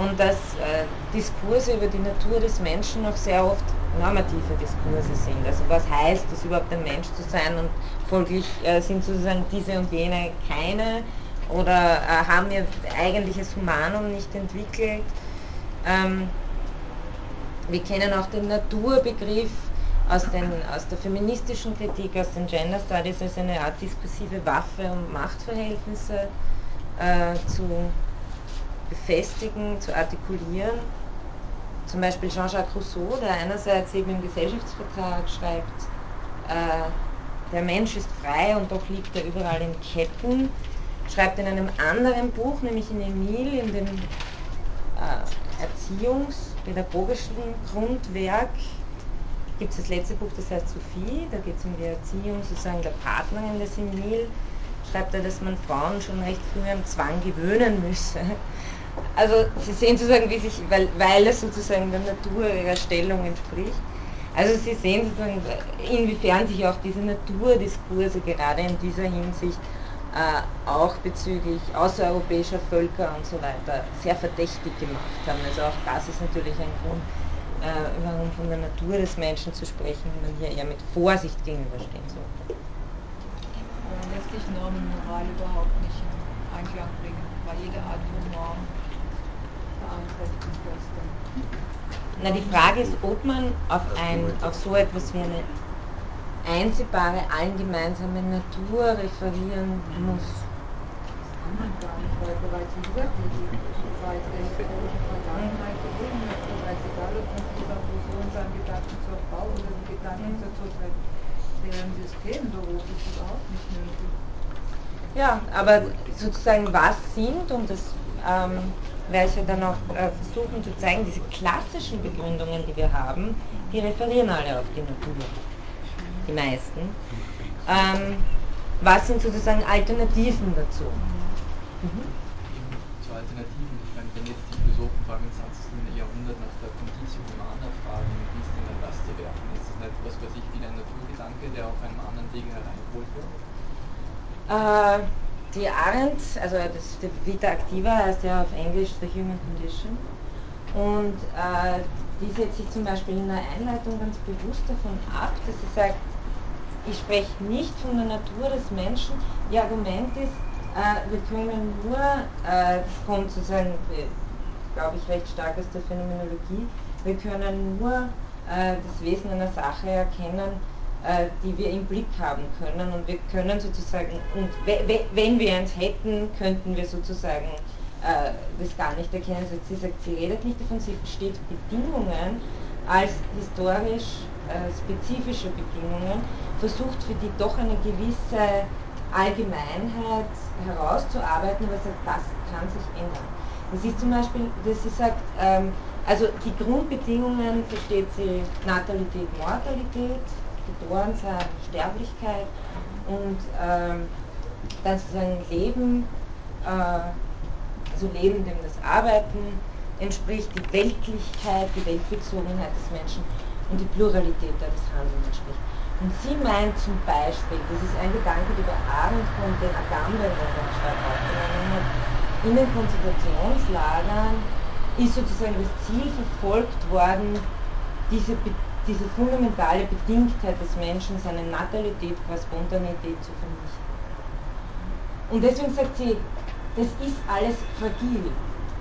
Und dass äh, Diskurse über die Natur des Menschen auch sehr oft normative Diskurse sind. Also was heißt es überhaupt ein Mensch zu sein und folglich äh, sind sozusagen diese und jene keine oder äh, haben wir eigentliches Humanum nicht entwickelt. Ähm, wir kennen auch den Naturbegriff aus, den, aus der feministischen Kritik, aus den Gender Studies als eine Art diskursive Waffe, um Machtverhältnisse äh, zu befestigen, zu artikulieren. Zum Beispiel Jean-Jacques Rousseau, der einerseits eben im Gesellschaftsvertrag schreibt, äh, der Mensch ist frei und doch liegt er überall in Ketten, schreibt in einem anderen Buch, nämlich in Emile, in dem äh, erziehungspädagogischen Grundwerk, gibt es das letzte Buch, das heißt Sophie, da geht es um die Erziehung sozusagen der Partnerin des Emile, schreibt er, dass man Frauen schon recht früh am Zwang gewöhnen müsse. Also Sie sehen sozusagen, wie sich, weil, weil es sozusagen der Natur ihrer Stellung entspricht. Also Sie sehen sozusagen, inwiefern sich auch diese Naturdiskurse gerade in dieser Hinsicht auch bezüglich außereuropäischer Völker und so weiter sehr verdächtig gemacht haben. Also auch das ist natürlich ein Grund, äh, warum von der Natur des Menschen zu sprechen, man hier eher mit Vorsicht gegenüberstehen sollte. Aber lässt sich Normenmoral überhaupt nicht in Einklang bringen, weil jede Art von Norm beeinträchtigt das dann. Na, die Frage ist, ob man auf, ein, auf so etwas wie eine einsehbare, allen gemeinsame Natur referieren muss. Ja, aber sozusagen was sind, und das ähm, werde ich dann auch äh, versuchen zu zeigen, diese klassischen Begründungen, die wir haben, die referieren alle auf die Natur die meisten. Ähm, was sind sozusagen Alternativen dazu? Mhm. Zu Alternativen, ich meine, wenn jetzt die Philosophen vor allem im 20. Jahrhundert nach der Conditio Humana fragen, wie ist denn dann das zu werten? Ist das nicht, was weiß ich, wieder ein Naturgedanke, der auf einem anderen Wege hereingeholt wird? Äh, die Arendt, also das die Vita Activa heißt ja auf Englisch The Human Condition. Und äh, die setzt sich zum Beispiel in der Einleitung ganz bewusst davon ab, dass sie sagt, ich spreche nicht von der Natur des Menschen. Ihr Argument ist, äh, wir können nur, äh, das kommt sozusagen, glaube ich, recht stark aus der Phänomenologie, wir können nur äh, das Wesen einer Sache erkennen, äh, die wir im Blick haben können. Und wir können sozusagen, und wenn wir eins hätten, könnten wir sozusagen äh, das gar nicht erkennen. Sie sagt, sie redet nicht davon, sie steht Bedingungen als historisch äh, spezifische Bedingungen, versucht für die doch eine gewisse Allgemeinheit herauszuarbeiten, aber sagt, das kann sich ändern. Das ist zum Beispiel, dass sie sagt, ähm, also die Grundbedingungen versteht sie Natalität, Mortalität, Geborensein, Sterblichkeit und ähm, dann sozusagen Leben, äh, also Leben, dem das Arbeiten entspricht, die Weltlichkeit, die Weltbezogenheit des Menschen und die Pluralität, der das Handeln entspricht. Und sie meint zum Beispiel, das ist ein Gedanke, der bei Abend von den Agamben ganz stark aufgenommen hat, in den Konzentrationslagern ist sozusagen das Ziel verfolgt worden, diese, diese fundamentale Bedingtheit des Menschen, seine Natalität qua Spontanität zu vernichten. Und deswegen sagt sie, das ist alles fragil.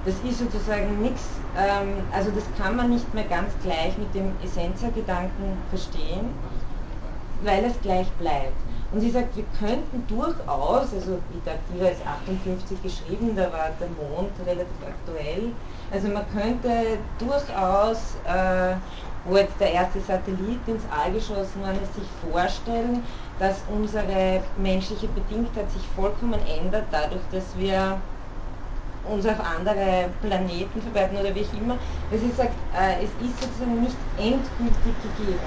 Das ist sozusagen nichts, ähm, also das kann man nicht mehr ganz gleich mit dem Essentia-Gedanken verstehen, weil es gleich bleibt. Und sie sagt, wir könnten durchaus, also Vita Activa ist 58 geschrieben, da war der Mond relativ aktuell, also man könnte durchaus, äh, wo jetzt der erste Satellit ins All geschossen worden ist, sich vorstellen, dass unsere menschliche Bedingtheit sich vollkommen ändert, dadurch, dass wir uns auf andere Planeten verbreiten oder wie auch immer, dass ich sage, äh, es ist sozusagen nicht endgültig gegeben.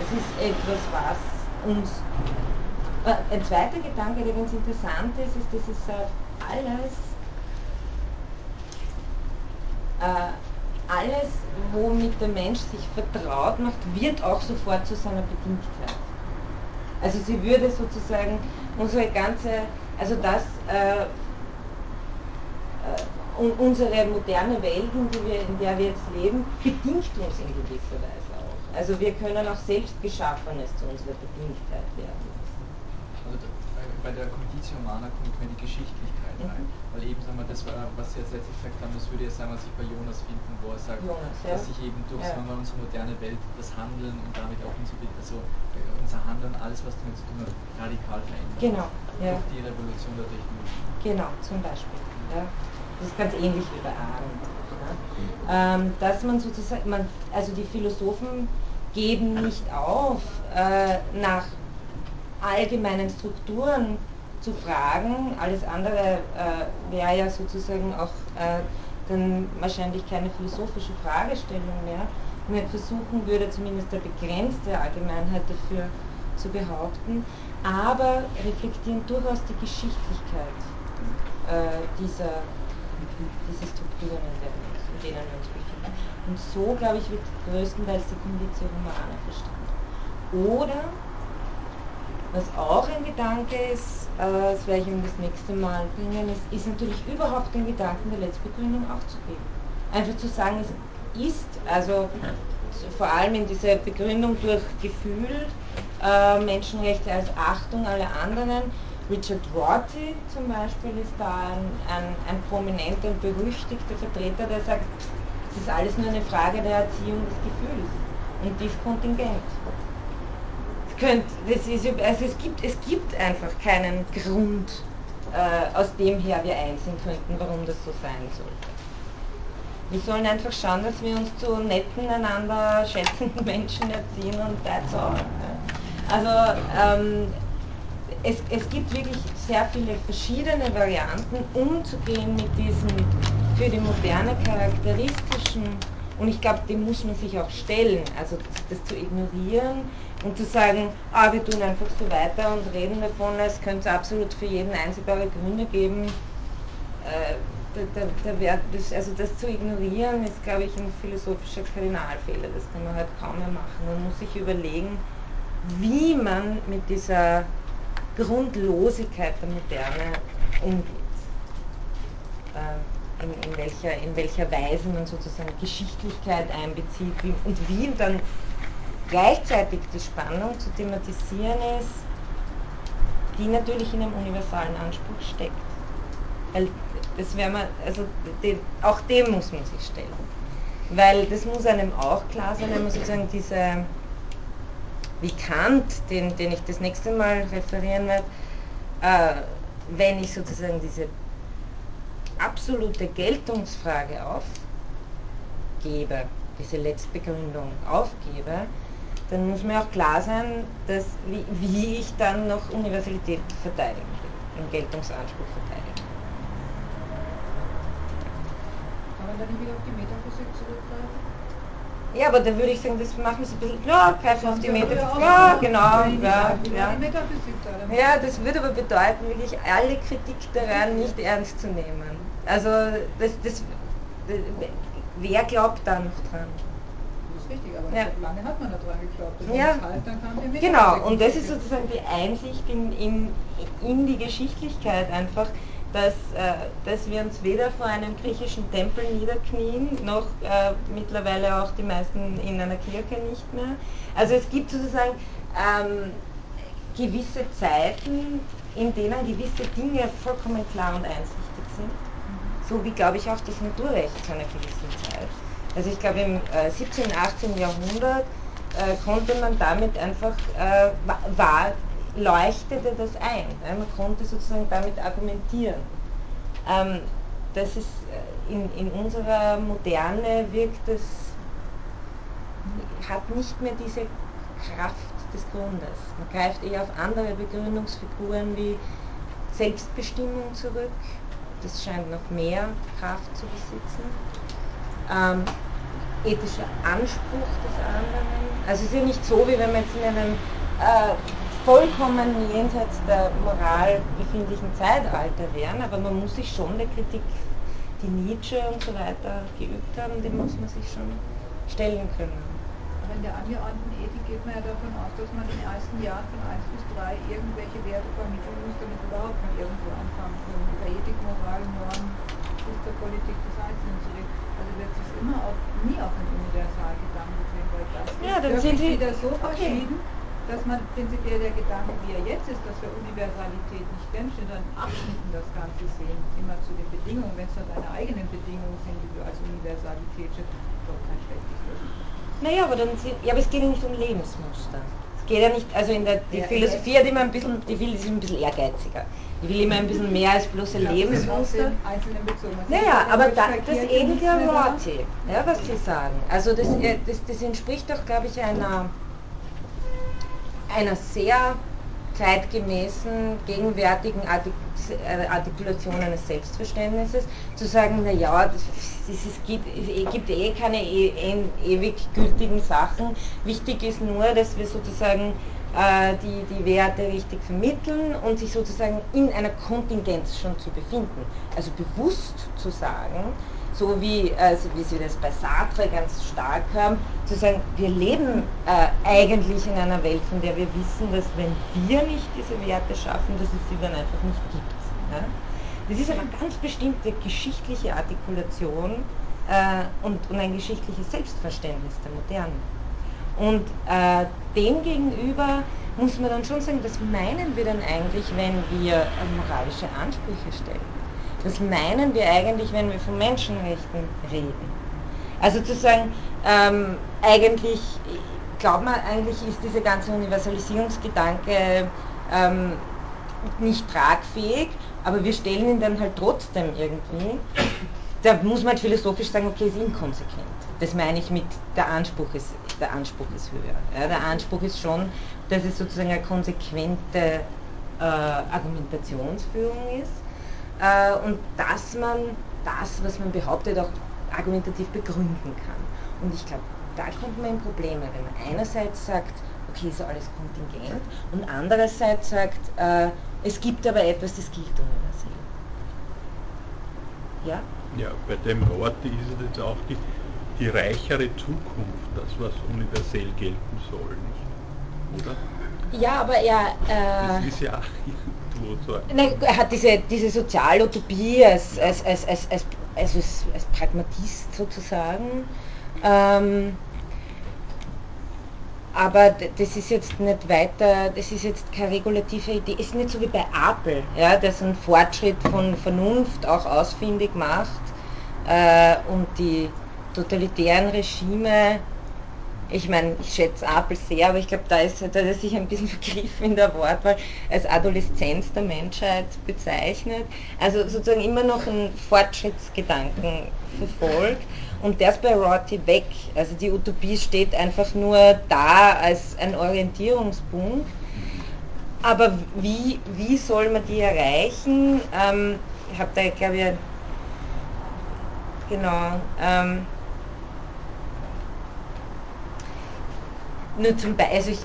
Es ist etwas, was uns. Äh, ein zweiter Gedanke, der ganz interessant ist, ist, dass es sagt, alles, äh, alles, womit der Mensch sich vertraut macht, wird auch sofort zu seiner Bedingtheit. Also sie würde sozusagen unsere ganze, also das, äh, unsere moderne Welt, in, wir, in, der wir jetzt leben, bedingt uns in gewisser Weise auch. Also wir können auch selbst Geschaffenes zu unserer Bedingtheit werden. Also bei der Conditio Humana kommt mir die Geschichtlichkeit mhm. rein. Weil eben, sagen wir, das war, was Sie jetzt letztlich gesagt haben, das würde ja sagen, was sich bei Jonas finden, wo er sagt, Jonas, ja. dass sich eben durch ja. wir, unsere moderne Welt das Handeln und damit auch unsere, also unser Handeln, alles was damit zu tun hat, radikal verändert. Genau. Ja. Durch die Revolution der Technologie. Genau, zum Beispiel. Ja. Das ist ganz ähnlich wie bei Arendt. Ne? Ähm, dass man sozusagen, man, also die Philosophen geben nicht auf, äh, nach allgemeinen Strukturen zu fragen. Alles andere äh, wäre ja sozusagen auch äh, dann wahrscheinlich keine philosophische Fragestellung mehr. Man versuchen würde, zumindest eine begrenzte Allgemeinheit dafür zu behaupten, aber reflektieren durchaus die Geschichtlichkeit äh, dieser diese Strukturen, in, denen wir uns befinden. Und so, glaube ich, wird größtenteils die Conditio Humana verstanden. Oder, was auch ein Gedanke ist, äh, das werde ich ihm das nächste Mal bringen, ist, ist natürlich überhaupt den Gedanken der Letztbegründung aufzugeben. Einfach zu sagen, es ist, also vor allem in dieser Begründung durch Gefühl, äh, Menschenrechte als Achtung aller anderen, Richard Rorty zum Beispiel ist da ein, ein, ein prominenter und berüchtigter Vertreter, der sagt, es ist alles nur eine Frage der Erziehung des Gefühls und dies Kontingent. Es, könnt, das ist, also es, gibt, es gibt einfach keinen Grund, äh, aus dem her wir einsehen könnten, warum das so sein sollte. Wir sollen einfach schauen, dass wir uns zu netten, einander schätzenden Menschen erziehen und that's all. Also ähm, es, es gibt wirklich sehr viele verschiedene Varianten, umzugehen mit diesen für die Moderne charakteristischen, und ich glaube, dem muss man sich auch stellen, also das, das, zu ignorieren und zu sagen, ah, wir tun einfach so weiter und reden davon, es könnte absolut für jeden einsehbare Gründe geben. Äh, der, der, der das, also das zu ignorieren, ist, glaube ich, ein philosophischer Kardinalfehler. Das kann man halt kaum mehr machen. Man muss sich überlegen, wie man mit dieser Grundlosigkeit der Moderne umgeht. Äh, in, in, welcher, in welcher Weise man sozusagen Geschichtlichkeit einbezieht wie, und wie dann gleichzeitig die Spannung zu thematisieren ist, die natürlich in einem universalen Anspruch steckt. Weil das wäre man, also den, auch dem muss man sich stellen. Weil das muss einem auch klar sein, wenn man sozusagen diese wie Kant, den, den ich das nächste Mal referieren werde, äh, wenn ich sozusagen diese absolute Geltungsfrage aufgebe, diese Letztbegründung aufgebe, dann muss mir auch klar sein, dass, wie, wie ich dann noch Universalität verteidigen will, den Geltungsanspruch verteidigen will. Kann man da nicht wieder auf die Metaphysik zurückgreifen? Ja, aber da würde ich sagen, das machen Sie ein bisschen, ja, greifen auf die Metaphysik. Ja, genau, ja, ja. Ja, das würde aber bedeuten, wirklich alle Kritik daran nicht ernst zu nehmen. Also, das, das, wer glaubt da noch dran? Das ist richtig, aber ja. lange hat man da dran geglaubt. Und ja. Halt, dann kam die genau, und das ist sozusagen die Einsicht in, in, in die Geschichtlichkeit einfach, dass, äh, dass wir uns weder vor einem griechischen Tempel niederknien, noch äh, mittlerweile auch die meisten in einer Kirche nicht mehr. Also es gibt sozusagen ähm, gewisse Zeiten, in denen gewisse Dinge vollkommen klar und einsichtig sind. So wie, glaube ich, auch das Naturrecht zu einer gewissen Zeit. Also ich glaube, im äh, 17., 18. Jahrhundert äh, konnte man damit einfach, äh, war leuchtete das ein. Ne? Man konnte sozusagen damit argumentieren. Ähm, das ist äh, in, in unserer Moderne wirkt es, hat nicht mehr diese Kraft des Grundes. Man greift eher auf andere Begründungsfiguren wie Selbstbestimmung zurück, das scheint noch mehr Kraft zu besitzen. Ähm, ethischer Anspruch des anderen. Also es ist ja nicht so, wie wenn man jetzt in einem äh, vollkommen jenseits der Moral befindlichen Zeitalter wären, aber man muss sich schon der Kritik, die Nietzsche und so weiter geübt haben, dem muss man sich schon stellen können. Aber in der angeordneten Ethik geht man ja davon aus, dass man in den ersten Jahren von 1 bis 3 irgendwelche Werte vermitteln muss, damit überhaupt mal irgendwo anfangen können. Über Ethik, Moral, Norm, Politik des Einzelnen zu reden. Also wird sich immer auf, nie auf den Universalgedanken bringen, weil das ja, ist dann sind Sie, wieder so okay. verschieden, dass man prinzipiell der Gedanke, wie er jetzt ist, dass wir Universalität nicht drinsteht, sondern Abschnitten das Ganze sehen, immer zu den Bedingungen, wenn es dann deine eigenen Bedingungen sind, die du als Universalität schätzt, doch kein schlechtes Leben. Naja, aber, dann, ja, aber es geht ja nicht um Lebensmuster. Es geht ja nicht, also in der die ja, Philosophie hat immer ein bisschen, die will ist ein bisschen ehrgeiziger. Die will immer ein bisschen mehr als bloße ja, Lebensmuster. Naja, aber da, das ähnelt ja Rorty, ja, was Sie sagen. Also das, äh, das, das entspricht doch, glaube ich, einer, einer sehr zeitgemäßen, gegenwärtigen äh, Artikulation eines Selbstverständnisses, zu sagen, naja, es gibt, eh keine e, ewig gültigen Sachen. Wichtig ist nur, dass wir sozusagen äh, die, die Werte richtig vermitteln und sich sozusagen in einer Kontingenz schon zu befinden. Also bewusst zu sagen, so wie, also wie Sie das bei Sartre ganz stark haben, zu sagen, wir leben äh, eigentlich in einer Welt, von der wir wissen, dass wenn wir nicht diese Werte schaffen, dass es sie dann einfach nicht gibt. Ja? Das ist eine ganz bestimmte geschichtliche Artikulation äh, und, und ein geschichtliches Selbstverständnis der Moderne. Und äh, dem gegenüber muss man dann schon sagen, was meinen wir denn eigentlich, wenn wir äh, moralische Ansprüche stellen? Was meinen wir eigentlich, wenn wir von Menschenrechten reden? Also zu sagen, ähm, eigentlich, glaubt man, eigentlich ist dieser ganze Universalisierungsgedanke ähm, nicht tragfähig, aber wir stellen ihn dann halt trotzdem irgendwie. Da muss man halt philosophisch sagen, okay, ist inkonsequent. Das meine ich mit, der Anspruch ist, der Anspruch ist höher. Ja, der Anspruch ist schon, dass es sozusagen eine konsequente äh, Argumentationsführung ist und dass man das, was man behauptet, auch argumentativ begründen kann. Und ich glaube, da kommt man in Probleme, wenn man einerseits sagt, okay, ist alles kontingent und andererseits sagt, äh, es gibt aber etwas, das gilt universell. Ja? Ja, bei dem Wort ist es jetzt auch die, die reichere Zukunft, das was universell gelten soll, nicht? oder? Ja, aber er... Äh, das ist ja so. Nein, er hat diese, diese Sozialutopie als, als, als, als, als, als, als Pragmatist sozusagen. Ähm, aber das ist jetzt nicht weiter, das ist jetzt keine regulative Idee. Es ist nicht so wie bei Apple, ja, der so einen Fortschritt von Vernunft auch ausfindig macht äh, und die totalitären Regime ich meine, ich schätze Apel sehr, aber ich glaube, da ist da er sich ein bisschen vergriffen in der Wortwahl, als Adoleszenz der Menschheit bezeichnet. Also sozusagen immer noch einen Fortschrittsgedanken verfolgt. Und der ist bei Rorty weg. Also die Utopie steht einfach nur da als ein Orientierungspunkt. Aber wie, wie soll man die erreichen? Ähm, ich habe da, glaube ich, genau. Ähm, nur zum Beispiel, also ich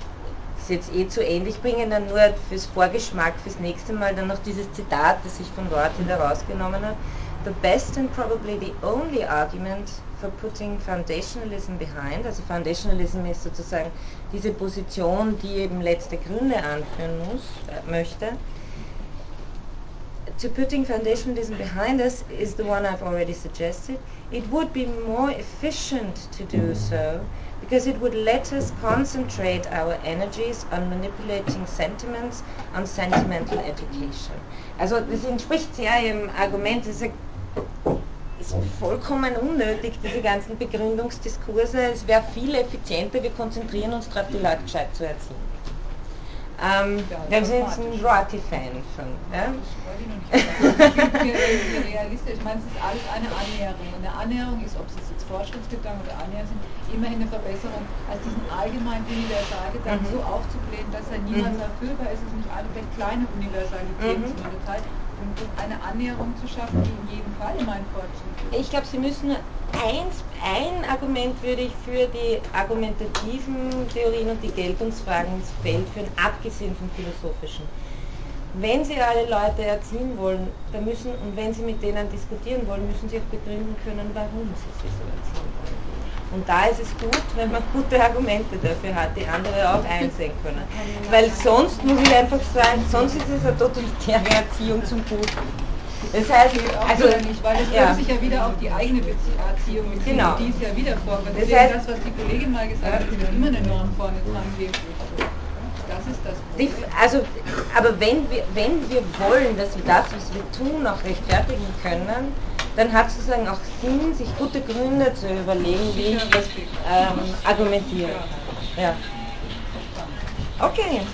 ist jetzt eh zu ähnlich bringen, dann nur fürs Vorgeschmack, fürs nächste Mal dann noch dieses Zitat, das ich von Rorty da rausgenommen habe. The best and probably the only argument for putting foundationalism behind, also foundationalism ist sozusagen diese Position, die eben letzte Gründe anführen muss, äh, möchte. To putting foundationalism behind us is the one I've already suggested. It would be more efficient to do so because it would let us concentrate our energies on manipulating sentiments, on sentimental education. Also das entspricht sehr Ihrem Argument, das ist vollkommen unnötig, diese ganzen Begründungsdiskurse. Es wäre viel effizienter, wir konzentrieren uns darauf, die Leute gescheit zu erziehen. Ähm, ja, sind ein Rorty-Fan schon. Ja? Ich wollte ihn noch nicht sagen. Ich bin realistisch. Ich meine, es ist alles eine Annäherung. Und eine Annäherung ist, ob es jetzt Fortschrittsgedanken oder Annäherung sind, immerhin eine Verbesserung, als diesen allgemeinen Universalgedanken mhm. so aufzublähen, dass er niemals mhm. erfüllbar ist. Es ist nicht eine, wenn kleine Universalität mhm. zum Detail. um eine Annäherung zu schaffen, die in jedem Fall immer ein Fortschritt Ich glaube, Sie müssen eins, ein Argument würde ich für die argumentativen Theorien und die Geltungsfragen ins Feld führen, abgesehen vom philosophischen. Wenn Sie alle Leute erziehen wollen, dann müssen, und wenn Sie mit denen diskutieren wollen, müssen Sie auch begründen können, warum Sie sie so erziehen wollen. Und da ist es gut, wenn man gute Argumente dafür hat, die andere auch einsehen können. Weil sonst muss ich einfach sagen, sonst ist es eine totalitäre Erziehung zum Guten. Das heißt, also, nicht, weil das ja. sich ja wieder auf die eigene Erziehung beziehen, genau. die ist ja wieder vorkommt. Das, heißt, das, was die Kollegin mal gesagt hat, ist immer eine Norm vorne dran gibt. Das ist das Die, also, aber wenn wir, wenn wir wollen, dass wir das, was wir tun, auch rechtfertigen können, dann hat es sozusagen auch Sinn, sich gute Gründe zu überlegen, wie ich das ähm, argumentiere. Ja. Okay.